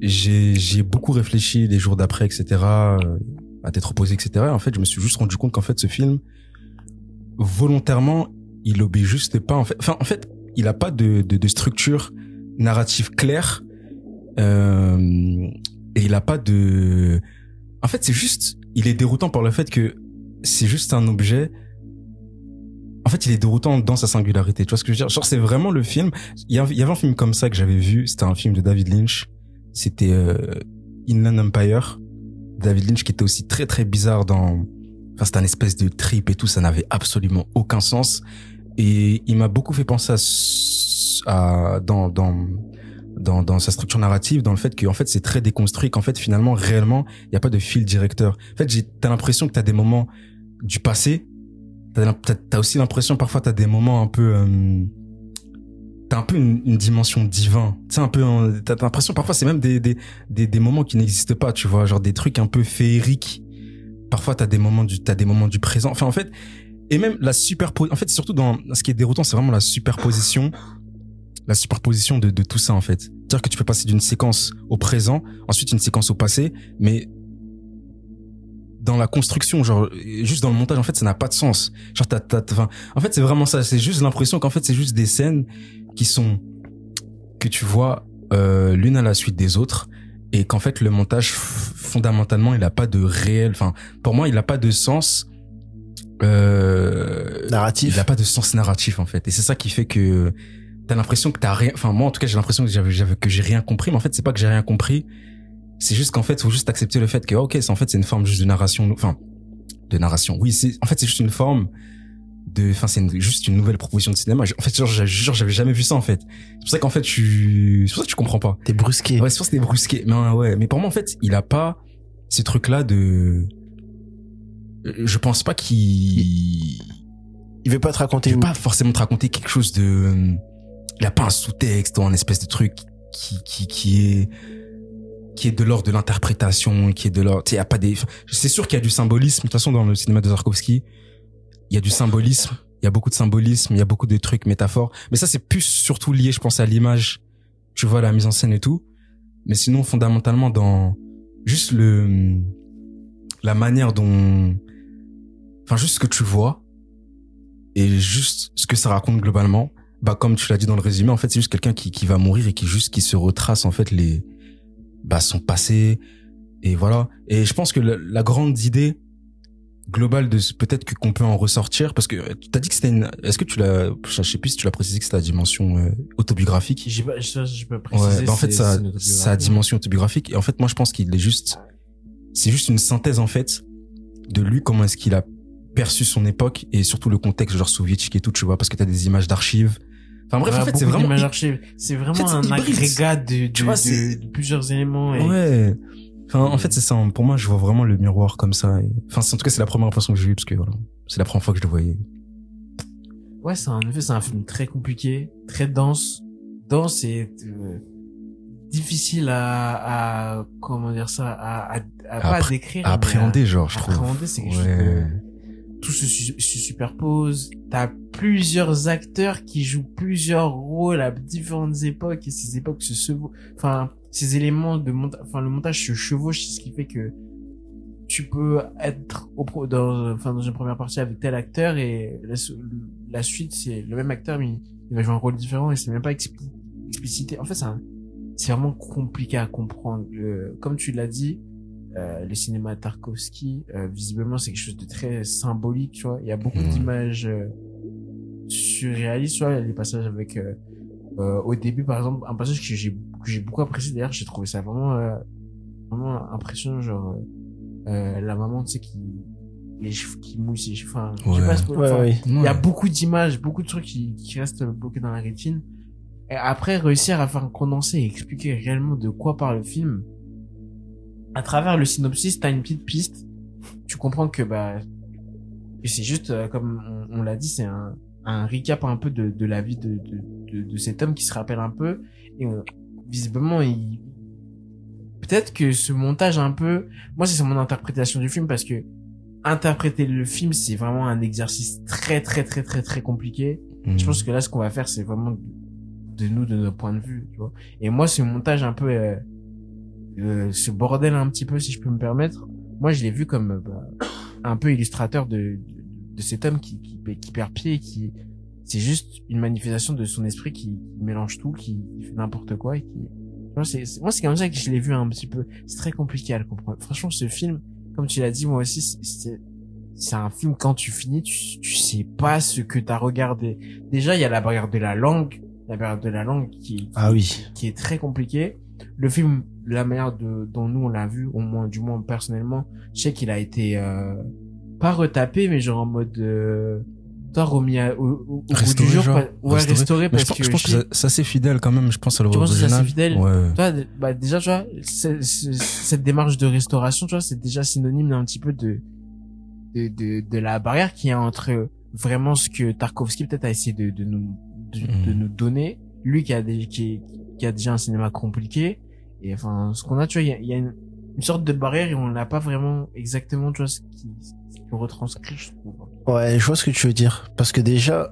j'ai, j'ai beaucoup réfléchi les jours d'après, etc., euh, à tête reposée, etc. Et en fait, je me suis juste rendu compte qu'en fait, ce film, volontairement, il obéit juste pas, en fait, enfin, en fait, il a pas de, de, de structure narrative claire, euh, et il a pas de, en fait, c'est juste, il est déroutant par le fait que c'est juste un objet. En fait, il est déroutant dans sa singularité. Tu vois ce que je veux dire? Genre, c'est vraiment le film. Il y avait un film comme ça que j'avais vu. C'était un film de David Lynch. C'était euh, Inland Empire. David Lynch qui était aussi très très bizarre dans. Enfin, c'était un espèce de trip et tout. Ça n'avait absolument aucun sens. Et il m'a beaucoup fait penser à, à dans dans dans, dans sa structure narrative, dans le fait que en fait c'est très déconstruit, qu'en fait finalement réellement il y a pas de fil directeur. En fait, j'ai t'as l'impression que t'as des moments du passé, t'as t'as aussi l'impression parfois t'as des moments un peu euh, t'as un peu une, dimension divin. Tu un peu t'as l'impression parfois c'est même des, des des des moments qui n'existent pas, tu vois, genre des trucs un peu féeriques. Parfois t'as des moments du t'as des moments du présent. Enfin en fait et même la superposition. En fait, surtout dans ce qui est déroutant, c'est vraiment la superposition, la superposition de, de tout ça en fait. C'est-à-dire que tu peux passer d'une séquence au présent, ensuite une séquence au passé, mais dans la construction, genre juste dans le montage, en fait, ça n'a pas de sens. Genre, t'as, t'as, en fait, c'est vraiment ça. C'est juste l'impression qu'en fait, c'est juste des scènes qui sont que tu vois euh, l'une à la suite des autres et qu'en fait le montage fondamentalement il a pas de réel enfin pour moi il a pas de sens euh, Narratif. il a pas de sens narratif en fait. Et c'est ça qui fait que t'as l'impression que t'as rien enfin moi en tout cas j'ai l'impression que j'avais j'avais que j'ai rien compris mais en fait c'est pas que j'ai rien compris. C'est juste qu'en fait faut juste accepter le fait que ok c'est en fait c'est une forme juste de narration enfin de narration. Oui c'est en fait c'est juste une forme de enfin c'est juste une nouvelle proposition de cinéma en fait genre j'avais jamais vu ça en fait c'est pour ça qu'en fait tu c'est pour ça que tu comprends pas T'es brusqué. Ouais, c'est sûr que c'était brusqué. Mais ouais, ouais. Mais pour moi, en fait, il a pas ces trucs-là de. Euh, Je pense pas qu'il. Il veut pas te raconter Il veut pas forcément te raconter quelque chose de. Il a pas un sous-texte ou un espèce de truc qui qui qui est qui est de l'ordre de l'interprétation, qui est de l'ordre. Tu sais, il y a pas des. C'est sûr qu'il y a du symbolisme. De toute façon, dans le cinéma de Tarkovsky, il y a du symbolisme. Il y a beaucoup de symbolisme. Il y a beaucoup de trucs métaphores. Mais ça, c'est plus surtout lié, je pense, à l'image. Tu vois, la mise en scène et tout. Mais sinon, fondamentalement, dans juste le la manière dont, enfin, juste ce que tu vois et juste ce que ça raconte globalement. Bah, comme tu l'as dit dans le résumé, en fait, c'est juste quelqu'un qui qui va mourir et qui juste qui se retrace en fait les bah son passé et voilà. Et je pense que la, la grande idée globale de ce- peut-être que qu'on peut en ressortir parce que euh, tu t'as dit que c'était une est-ce que tu l'as je sais plus si tu l'as précisé que c'était la dimension euh, autobiographique J'ai pas, je, je peux préciser. Ouais, bah en fait, ça, sa dimension autobiographique. Et en fait, moi, je pense qu'il est juste, c'est juste une synthèse, en fait, de lui, comment est-ce qu'il a perçu son époque et surtout le contexte, genre soviétique et tout, tu vois, parce que t'as des images d'archives. Enfin bref, Ouais, en fait, c'est vraiment. C'est vraiment fait, un hybride. agrégat de, de, Tu vois, de- plusieurs éléments. Et... ouais. Enfin, en fait, c'est ça. Pour moi, je vois vraiment le miroir comme ça. Et... Enfin, c'est- en tout cas, c'est la première impression que j'ai eue parce que voilà, c'est la première fois que je le voyais. Ouais, c'est en effet, c'est un film très compliqué, très dense, dense et euh, difficile à, à comment dire ça, à, à, à pas décrire, À appréhender, genre, je trouve. appréhender, c'est quelque chose de- tout se, se superpose. T'as plusieurs acteurs qui jouent plusieurs rôles à différentes époques et ces époques se chevau- enfin, ces éléments de montage, enfin, le montage se chevauche, c'est ce qui fait que tu peux être au pro, dans, enfin, dans une première partie avec tel acteur et la, su- la suite, c'est le même acteur, mais il va jouer un rôle différent et c'est même pas expli- explicité. En fait, c'est vraiment compliqué à comprendre. Comme tu l'as dit, euh, le cinéma Tarkovsky, euh, visiblement, c'est quelque chose de très symbolique, tu vois. Il y a beaucoup d'images euh, surréalistes, tu vois. Il y a des passages avec, euh, euh, au début, par exemple, un passage que j'ai que j'ai beaucoup apprécié. D'ailleurs, j'ai trouvé ça vraiment euh, vraiment impressionnant, genre euh, la maman, tu sais, qui les cheveux qui mouillent ses cheveux. Enfin, je sais Ouais. pas, Ouais, il y a beaucoup d'images, beaucoup de trucs qui, qui restent bloqués dans la rétine. Et après, réussir à faire condenser et expliquer réellement de quoi parle le film, à travers le synopsis, t'as une petite piste. Tu comprends que, bah, que c'est juste, euh, comme on, on l'a dit, c'est un, un recap un peu de, de la vie de, de, de, de cet homme qui se rappelle un peu. Et on- visiblement, il, peut-être que ce montage un peu, moi, c'est mon interprétation du film parce que interpréter le film, c'est vraiment un exercice très, très, très, très, très compliqué. Je pense que là, ce qu'on va faire, c'est vraiment de nous, de notre point de vue, tu vois. Et moi, ce montage un peu, euh, euh, ce bordel un petit peu, si je peux me permettre, moi, je l'ai vu comme bah, un peu illustrateur de, de, de cet homme qui, qui, qui perd pied, qui, c'est juste une manifestation de son esprit qui, mélange tout, qui, qui fait n'importe quoi et qui, moi, c'est comme ça que je l'ai vu un petit peu. C'est très compliqué à le comprendre. Franchement, ce film, comme tu l'as dit, moi aussi, c'est- c'est, un film quand tu finis, tu, tu sais pas ce que t'as regardé. Déjà, il y a la barrière de la langue, la barrière de la langue qui, Ah oui. qui est très compliqué. Le film, la manière de, dont nous on l'a vu, au moins, du moins personnellement, je sais qu'il a été euh, pas retapé, mais genre en mode, euh, toi remis à- au, au- Restaurer, du jour, ouais restaurer Mais parce je, pense- que je pense que c'est assez fidèle quand même, je pense à Tu penses que c'est l'original. fidèle Ouais. toi, bah déjà, tu vois, c'est- c'est- cette démarche de restauration, tu vois, c'est déjà synonyme d'un petit peu de, de, de, de la barrière qui est entre vraiment ce que Tarkovsky peut-être a essayé de, de nous, de, Mhm. de nous donner, lui qui a des, qui, qui a déjà un cinéma compliqué, et enfin, ce qu'on a, tu vois, il y a, y a une, une sorte de barrière et on n'a pas vraiment exactement, tu vois, ce qui, ce qui retranscrit, je trouve. Ouais, je vois ce que tu veux dire. Parce que déjà,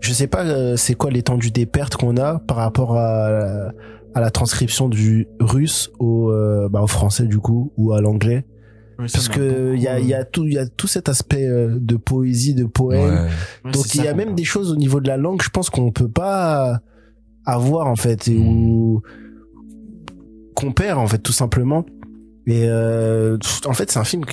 je sais pas euh, c'est quoi l'étendue des pertes qu'on a par rapport à, la- à la transcription du russe au, euh, bah, au français du coup, ou à l'anglais. Parce que il y a, y a tout, il y a tout cet aspect euh, de poésie, de poème. Ouais. Donc il y a même des choses au niveau de la langue, je pense qu'on peut pas avoir en fait, et Mm. ou qu'on perd en fait tout simplement. Et euh, en fait c'est un film, que-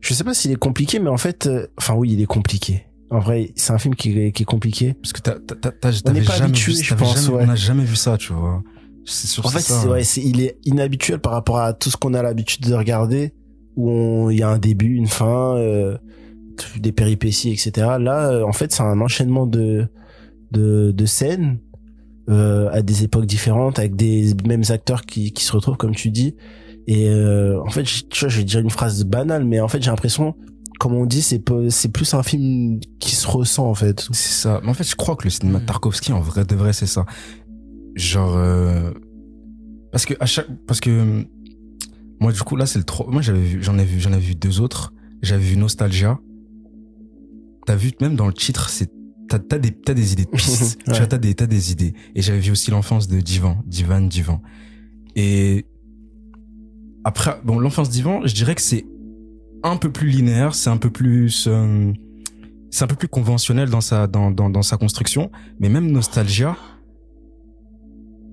je sais pas s'il est compliqué, mais en fait, euh, enfin oui il est compliqué. En vrai c'est un film qui est, qui est compliqué. Parce que t'avais n'est pas jamais habitué, vu, je pense, jamais- ouais. On n'a jamais vu ça, tu vois. C'est sûr, En fait c'est ouais, c'est, il est inhabituel par rapport à tout ce qu'on a l'habitude de regarder, où il y a un début, une fin, euh, des péripéties, etc. Là euh, en fait c'est un enchaînement de de, de scènes euh, à des époques différentes avec des mêmes acteurs qui, qui se retrouvent comme tu dis et euh, en fait tu vois je vais dire une phrase banale mais en fait j'ai l'impression comme on dit c'est c'est plus un film qui se ressent en fait C'est ça. Mais en fait, je crois que le cinéma de. Tarkovsky, en vrai de vrai, c'est ça. Genre, euh, parce que à chaque, parce que moi, du coup, là, c'est le trois. Moi, j'avais vu, j'en ai vu, j'en ai vu deux autres. J'avais vu Nostalgia. T'as vu même dans le titre, c'est t'as t'as des t'as des idées de pistes. (laughs) Tu vois, t'as des t'as des idées. Et j'avais vu aussi l'enfance de Divan, Divan, Divan. Et après, bon, l'enfance d'Ivan, je dirais que c'est un peu plus linéaire, c'est un peu plus euh, c'est un peu plus conventionnel dans sa dans dans dans sa construction, mais même Nostalgia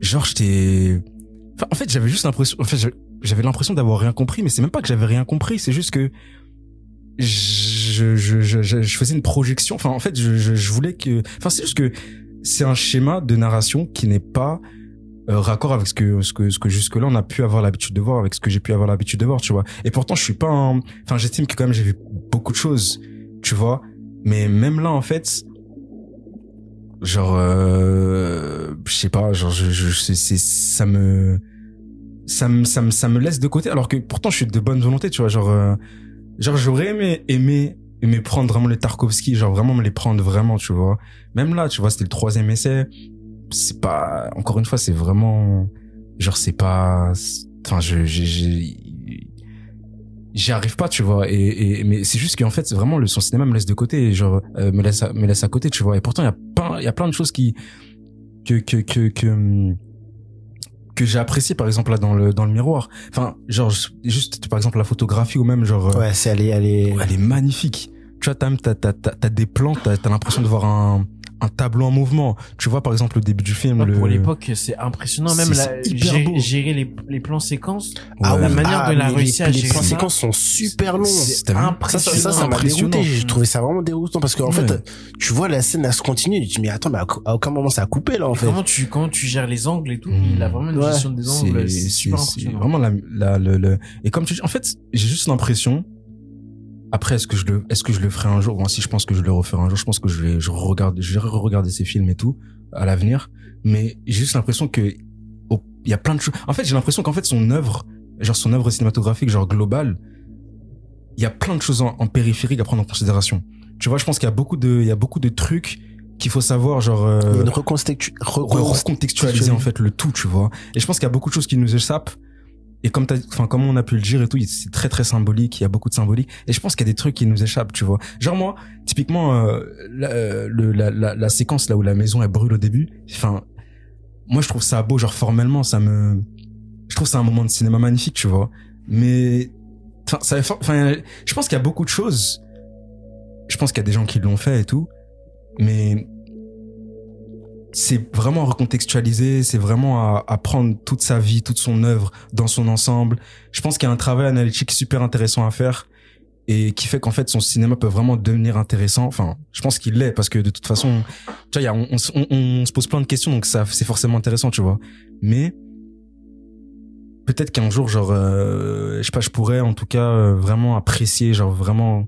genre j'étais enfin, en fait, j'avais juste l'impression en fait, j'avais- l'impression d'avoir rien compris, mais c'est même pas que j'avais rien compris, c'est juste que je, je, je, je, je faisais une projection. Enfin, en fait, je, je, je voulais que. Enfin, c'est juste que c'est un schéma de narration qui n'est pas euh, raccord avec ce que ce que ce que jusque là on a pu avoir l'habitude de voir, avec ce que j'ai pu avoir l'habitude de voir, tu vois. Et pourtant, je suis pas. un- Enfin, j'estime que quand même j'ai vu beaucoup de choses, tu vois. Mais même là, en fait, genre, euh, je sais pas, genre, je, je, c'est, ça me, ça me, ça me, ça me laisse de côté. Alors que pourtant, je suis de bonne volonté, tu vois. Genre, euh, genre, j'aurais aimé, aimé, aimé prendre vraiment les Tarkovsky, genre vraiment me les prendre vraiment, tu vois. Même là, tu vois, c'était le troisième essai. C'est pas, encore une fois, c'est vraiment, genre, c'est pas, enfin, je, j'y arrive pas, tu vois. Et, et mais c'est juste qu'en fait, c'est vraiment le son cinéma me laisse de côté, genre euh, me laisse à, me laisse à côté, tu vois. Et pourtant, il y a plein, il y a plein de choses qui que que que que hum, que j'ai apprécié par exemple là dans le dans le miroir. Enfin, genre juste par exemple la photographie ou même genre euh, ouais c'est elle est elle est elle est magnifique. Tu vois, t'as t'as t'as t'as t'as des plans, t'as t'as l'impression de voir un un tableau en mouvement. Tu vois par exemple le début du film, Ouais, le Pour l'époque, c'est impressionnant. Même C'est- la, gérer, beau. gérer les, les plans séquences. ah la oui, manière ah, de la réussir à les, les gérer plans séquences sont super longs C'est- vu ça, ça, m'a Impressionnant. dérouté. J'ai trouvé ça vraiment déroutant parce qu'en Ouais. fait, tu vois la scène, elle se continue. Tu te dis, mais attends, mais à, aucun moment ça a coupé, là, en Et fait. Comment tu, comment tu gères les angles et tout. Mmh. Il a vraiment une Ouais. gestion des angles. C'est c'est super c'est impressionnant. vraiment la, la le, le et comme tu dis en fait j'ai juste l'impression après est-ce que je le est-ce que je le ferai un jour? Bon si je pense que je le referai un jour je pense que je vais je regarde je vais regarder ces films et tout à l'avenir mais j'ai juste l'impression que il y a plein de choses en fait j'ai l'impression qu'en fait son œuvre genre son œuvre cinématographique genre globale il y a plein de choses en, en périphérique à prendre en considération tu vois je pense qu'il y a beaucoup de il y a beaucoup de trucs qu'il faut savoir genre euh, recontextualiser en fait le tout, tu vois. Et je pense qu'il y a beaucoup de choses qui nous échappent. Et comme t'as, enfin, comme on a pu le dire et tout, c'est très très symbolique. Il y a beaucoup de symbolique. Et je pense qu'il y a des trucs qui nous échappent, tu vois. Genre moi, typiquement, euh, la, euh, la, la, séquence là où la maison elle brûle au début. Enfin, moi je trouve ça beau, genre formellement, ça me, je trouve c'est un moment de cinéma magnifique, tu vois. Mais, ça, enfin, je pense qu'il y a beaucoup de choses. Je pense qu'il y a des gens qui l'ont fait et tout. Mais c'est vraiment recontextualiser, c'est vraiment à, à prendre toute sa vie, toute son œuvre dans son ensemble. Je pense qu'il y a un travail analytique super intéressant à faire et qui fait qu'en fait son cinéma peut vraiment devenir intéressant. Enfin, je pense qu'il l'est parce que de toute façon, tu vois, y a, on, on, on se pose plein de questions donc ça c'est forcément intéressant, tu vois. Mais peut-être qu'un jour, genre, euh, je sais pas, je pourrais en tout cas euh, vraiment apprécier, genre vraiment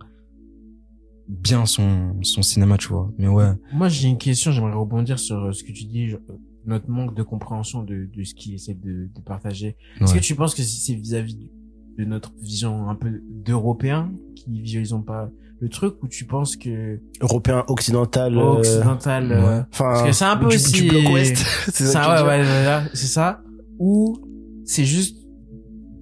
bien son son cinéma, tu vois. Mais ouais. Moi, j'ai une question, j'aimerais rebondir sur euh, ce que tu dis, euh, notre manque de compréhension de, de ce qu'il essaie de, de partager. Est-ce ouais. que tu penses que c'est vis-à-vis de notre vision un peu d'Européens qui visualisons pas le truc ou tu penses que Européen, occidental. euh, occidental, euh, ouais. Enfin, parce que c'est un peu du, aussi du bloc ouest. (laughs) c'est ça, ça, ouais, ouais, c'est ça. Ou c'est juste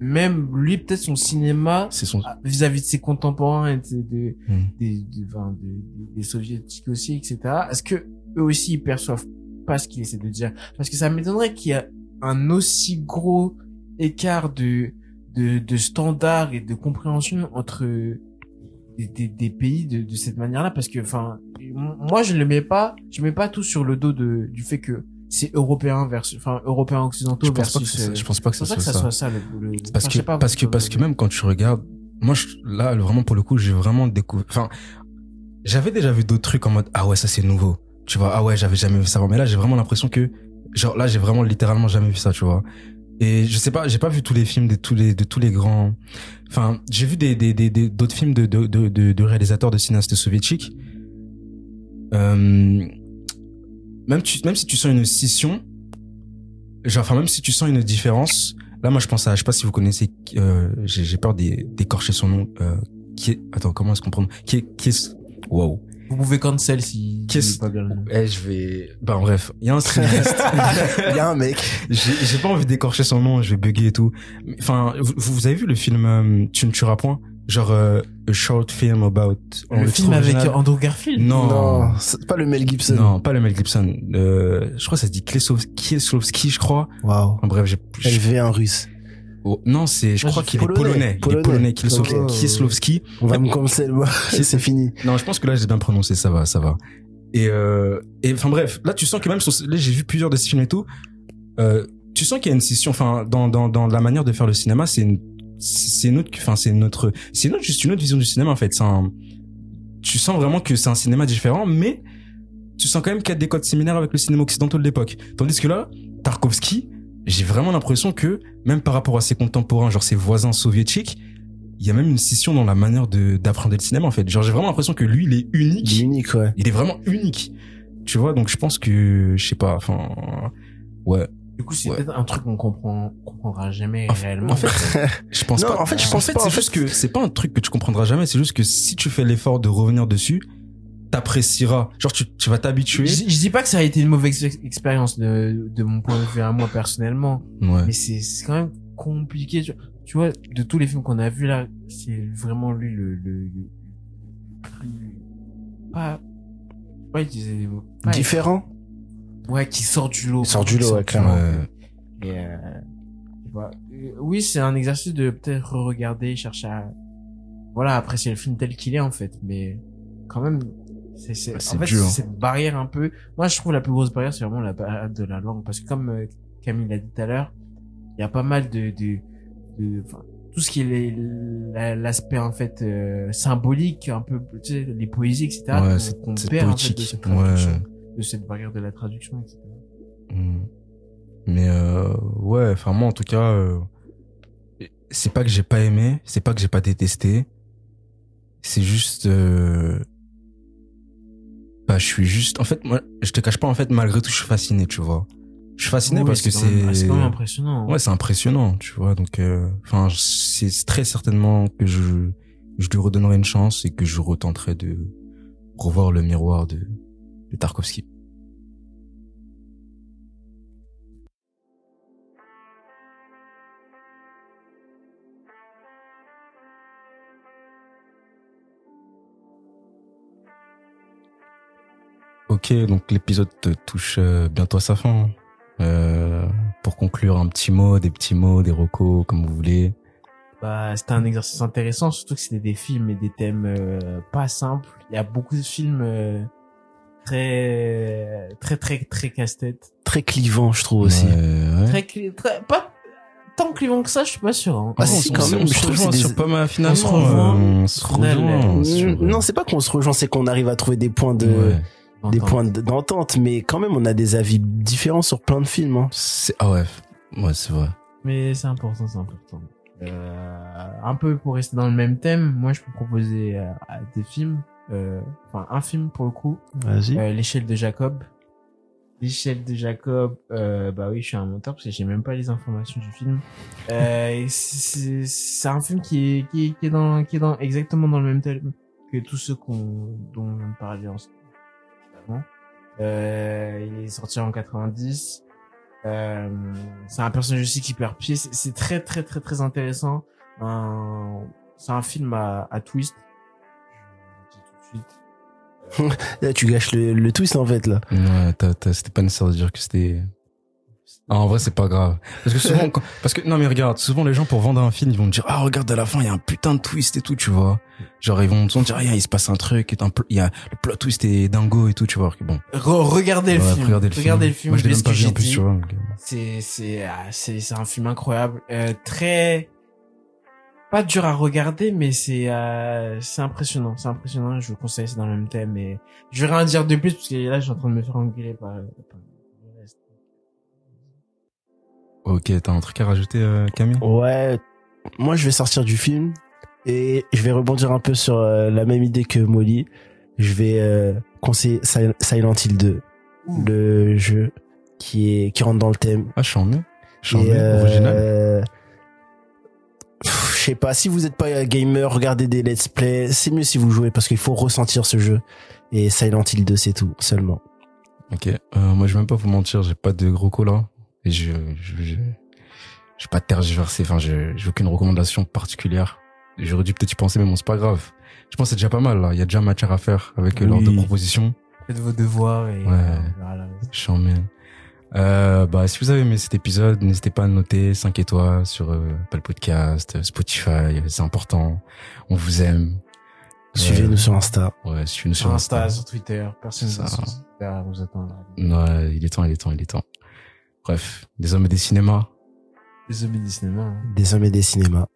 même lui peut-être son cinéma son. vis-à-vis de ses contemporains et de, de- Hmm. des, enfin, de- des soviétiques aussi, etc. Est-ce que eux aussi ils perçoivent pas ce qu'il essaie de dire? Parce que ça m'étonnerait qu'il y ait un aussi gros écart de, de, de standards et de compréhension entre des, des, des pays de, de cette manière-là, parce que, enfin, moi je le mets pas, je mets pas tout sur le dos de, du fait que c'est européen versus, enfin, européens occidentaux Je pense pas que ça. euh, Je pense pas que ça soit que ça ça. soit ça le, le- Parce enfin, que pas, parce que parce que même quand tu regardes, moi je, là vraiment pour le coup j'ai vraiment découvert. Enfin, j'avais déjà vu d'autres trucs en mode ah ouais ça c'est nouveau. Tu vois ah ouais j'avais jamais vu ça. avant. Mais là j'ai vraiment l'impression que genre là j'ai vraiment littéralement jamais vu ça. Tu vois. Et je sais pas j'ai pas vu tous les films de tous les de tous les grands. Enfin j'ai vu des des des des- d'autres films de de de de, de réalisateurs de cinéastes soviétiques. Euh, même tu même si tu sens une scission genre enfin même si tu sens une différence là moi je pense à je sais pas si vous connaissez euh, j'ai peur d'é- d'écorcher son nom euh, qui est attends comment est-ce qu'on prononce? Qui est qui est wow Vous pouvez cancel si Qu'est-ce- pas bien. Eh je vais bah bref il y a un cinéaste. (laughs) Il y a un mec. j'ai pas envie d'écorcher son nom je vais bugger et tout. Enfin vous, vous avez vu le film euh, tu ne tueras point? Genre euh, a short film about en Le film avec original. Andrew Garfield. non Non, pas le Mel Gibson. non pas le Mel Gibson euh, je crois que ça se dit Kieslowski je crois Waouh. Enfin, bref j'ai j'ai- LV un russe. Oh, non, c'est, je Moi, crois qu'il est polonais. polonais. Il est Polonais. polonais, Kieslow- Ok. Kieslowski. On va me cancel, moi. (laughs) c'est fini. Non, je pense que là, j'ai bien prononcé, ça va, ça va. Et, euh, et, enfin bref, là, tu sens que même sur, là, j'ai vu plusieurs de ces films et tout, euh, tu sens qu'il y a une scission, enfin, dans, dans, dans la manière de faire le cinéma, c'est une, c'est enfin, c'est notre, c'est juste une autre vision du cinéma, en fait. C'est un, tu sens vraiment que c'est un cinéma différent, mais tu sens quand même qu'il y a des codes similaires avec le cinéma occidental de l'époque. Tandis que là, Tarkovsky, j'ai vraiment l'impression que, même par rapport à ses contemporains, genre ses voisins soviétiques, il y a même une scission dans la manière de d'apprendre le cinéma en fait. Genre j'ai vraiment l'impression que lui il est unique. Il est unique, ouais. Il est vraiment unique. Tu vois, donc je pense que je sais pas, enfin ouais. Du coup, c'est Ouais. peut-être un truc qu'on comprend, comprendra jamais En réellement. en fait, (laughs) Je pense Non, pas. en fait, je pense pas, c'est en juste que c'est pas un truc que tu comprendras jamais. C'est juste que si tu fais l'effort de revenir dessus, t'apprécieras. Genre tu, tu vas je, t'habituer. je dis pas que ça a été une mauvaise ex- expérience de, de mon point de vue à moi personnellement, Ouais. mais c'est c'est quand même compliqué. Tu, tu vois, de tous les films qu'on a vus là, c'est vraiment lui le, le, le plus pas ouais, je disais- pas- Différent. Ouais, qui sort du lot. Sort du lot, ouais, clairement. Et euh, euh, oui, c'est un exercice de peut-être regarder, chercher à voilà apprécier le film tel qu'il est en fait, mais quand même, c'est c'est C'est en fait dur. c'est cette barrière un peu. Moi, je trouve la plus grosse barrière, c'est vraiment la barrière de la langue, parce que comme euh, Camille l'a dit tout à l'heure, il y a pas mal de de, de tout ce qui est l'aspect en fait euh, symbolique, un peu tu sais les poésies etc. Ouais, qu'on- c'est perd en fait de cette Ouais. De cette barrière de la traduction etc. Mm. Mais euh, ouais, enfin moi en tout cas, euh, c'est pas que j'ai pas aimé, c'est pas que j'ai pas détesté, c'est juste, euh, bah je suis juste, en fait moi je te cache pas en fait malgré tout je suis fasciné, tu vois. Je suis fasciné Oui, parce que c'est, c'est quand même impressionnant. ouais c'est impressionnant, tu vois. Donc, euh, enfin c'est très certainement que je je lui redonnerai une chance et que je retenterai de revoir le miroir de, de Tarkovsky. Ok, donc l'épisode touche euh, bientôt à sa fin. Euh, pour conclure, un petit mot, des petits mots, des recos, comme vous voulez. Bah, c'était un exercice intéressant, surtout que c'était des films et des thèmes euh, pas simples. Il y a beaucoup de films euh, très, très, très, très casse-tête. Très clivant, je trouve aussi. Ouais, ouais. Très, cli- très, pas tant clivant que ça, je suis pas sûr. Hein. Ah, si, on, quand se- même, je trouve c'est des- sur pas mal finalement. On se rejoint. euh, On se Au final, rejoint euh, sur- Non, c'est pas qu'on se rejoint, c'est qu'on arrive à trouver des points de, Ouais. des points de- d'entente, mais quand même, on a des avis différents sur plein de films. Hein. Ah ouais, ouais c'est vrai. Mais c'est important, c'est important. Euh, un peu pour rester dans le même thème, moi je peux proposer euh, des films. Euh, enfin un film pour le coup, Vas-y. euh, l'échelle de Jacob. L'échelle de Jacob, euh, bah oui, je suis un menteur parce que j'ai même pas les informations du film. Euh, c'est un film qui est, qui est, qui est dans, qui est dans, exactement dans le même thème que tous ceux qu'on, dont on vient parler en avant. Euh, il est sorti en 90. Euh, c'est un personnage aussi qui perd pied. C'est- très, très, très, très intéressant. C'est un film à, à twist. Suite. Là, (laughs) tu gâches le, le twist en fait là. Ouais, t'as- t'as- c'était pas nécessaire de dire que c'était. Ah, en vrai, c'est pas grave. Parce que souvent, quand- (laughs) parce que non mais regarde, souvent les gens pour vendre un film, ils vont te dire ah regarde à la fin il y a un putain de twist et tout, tu vois. Genre ils vont te dire ah il se passe un truc, et un pl- il y a le plot twist est dingo et tout, tu vois. Bon, Re- regardez le film. regardez le regardez film. le film. Moi je l'ai pas vu j'ai en plus, dit. tu vois. donc, euh, C'est c'est ah, c'est c'est un film incroyable, euh, très pas dur à regarder, mais c'est euh, c'est impressionnant, c'est impressionnant. Je vous conseille, c'est dans le même thème. Et je vais rien dire de plus parce que là, je suis en train de me faire engueuler par. par le reste. Ok, t'as un truc à rajouter, euh, Camille? Ouais, moi je vais sortir du film et je vais rebondir un peu sur euh, la même idée que Molly. Je vais euh, conseiller Sil- Silent Hill 2, le jeu qui est qui rentre dans le thème. Ah, charmé, Et, charmé, original. euh, pff, Je sais pas, si vous êtes pas gamer, regardez des let's play, c'est mieux si vous jouez parce qu'il faut ressentir ce jeu. Et Silent Hill 2, c'est tout, seulement. Ok, euh, moi je vais même pas vous mentir, j'ai pas de gros cola et je je je j'ai pas tergiversé, enfin je j'ai aucune recommandation particulière. J'aurais dû peut-être y penser, mais bon c'est pas grave. Je pense que c'est déjà pas mal là. Il y a déjà matière à faire avec euh, leurs Oui. deux propositions. Faites vos devoirs et Ouais. euh, voilà. Charmé. Euh, bah si vous avez aimé cet épisode, n'hésitez pas à noter 5 étoiles sur euh, Apple Podcast, euh, Spotify, c'est important. On vous aime. Suivez-nous sur Insta. Ouais, suivez-nous Sur sur Insta, Insta. sur Twitter, personne Ça. ne sur Twitter, vous attend. Ouais, il est temps, il est temps, il est temps. Bref, des hommes et des cinémas. Les zombies du cinéma. hein. Des hommes et des cinémas.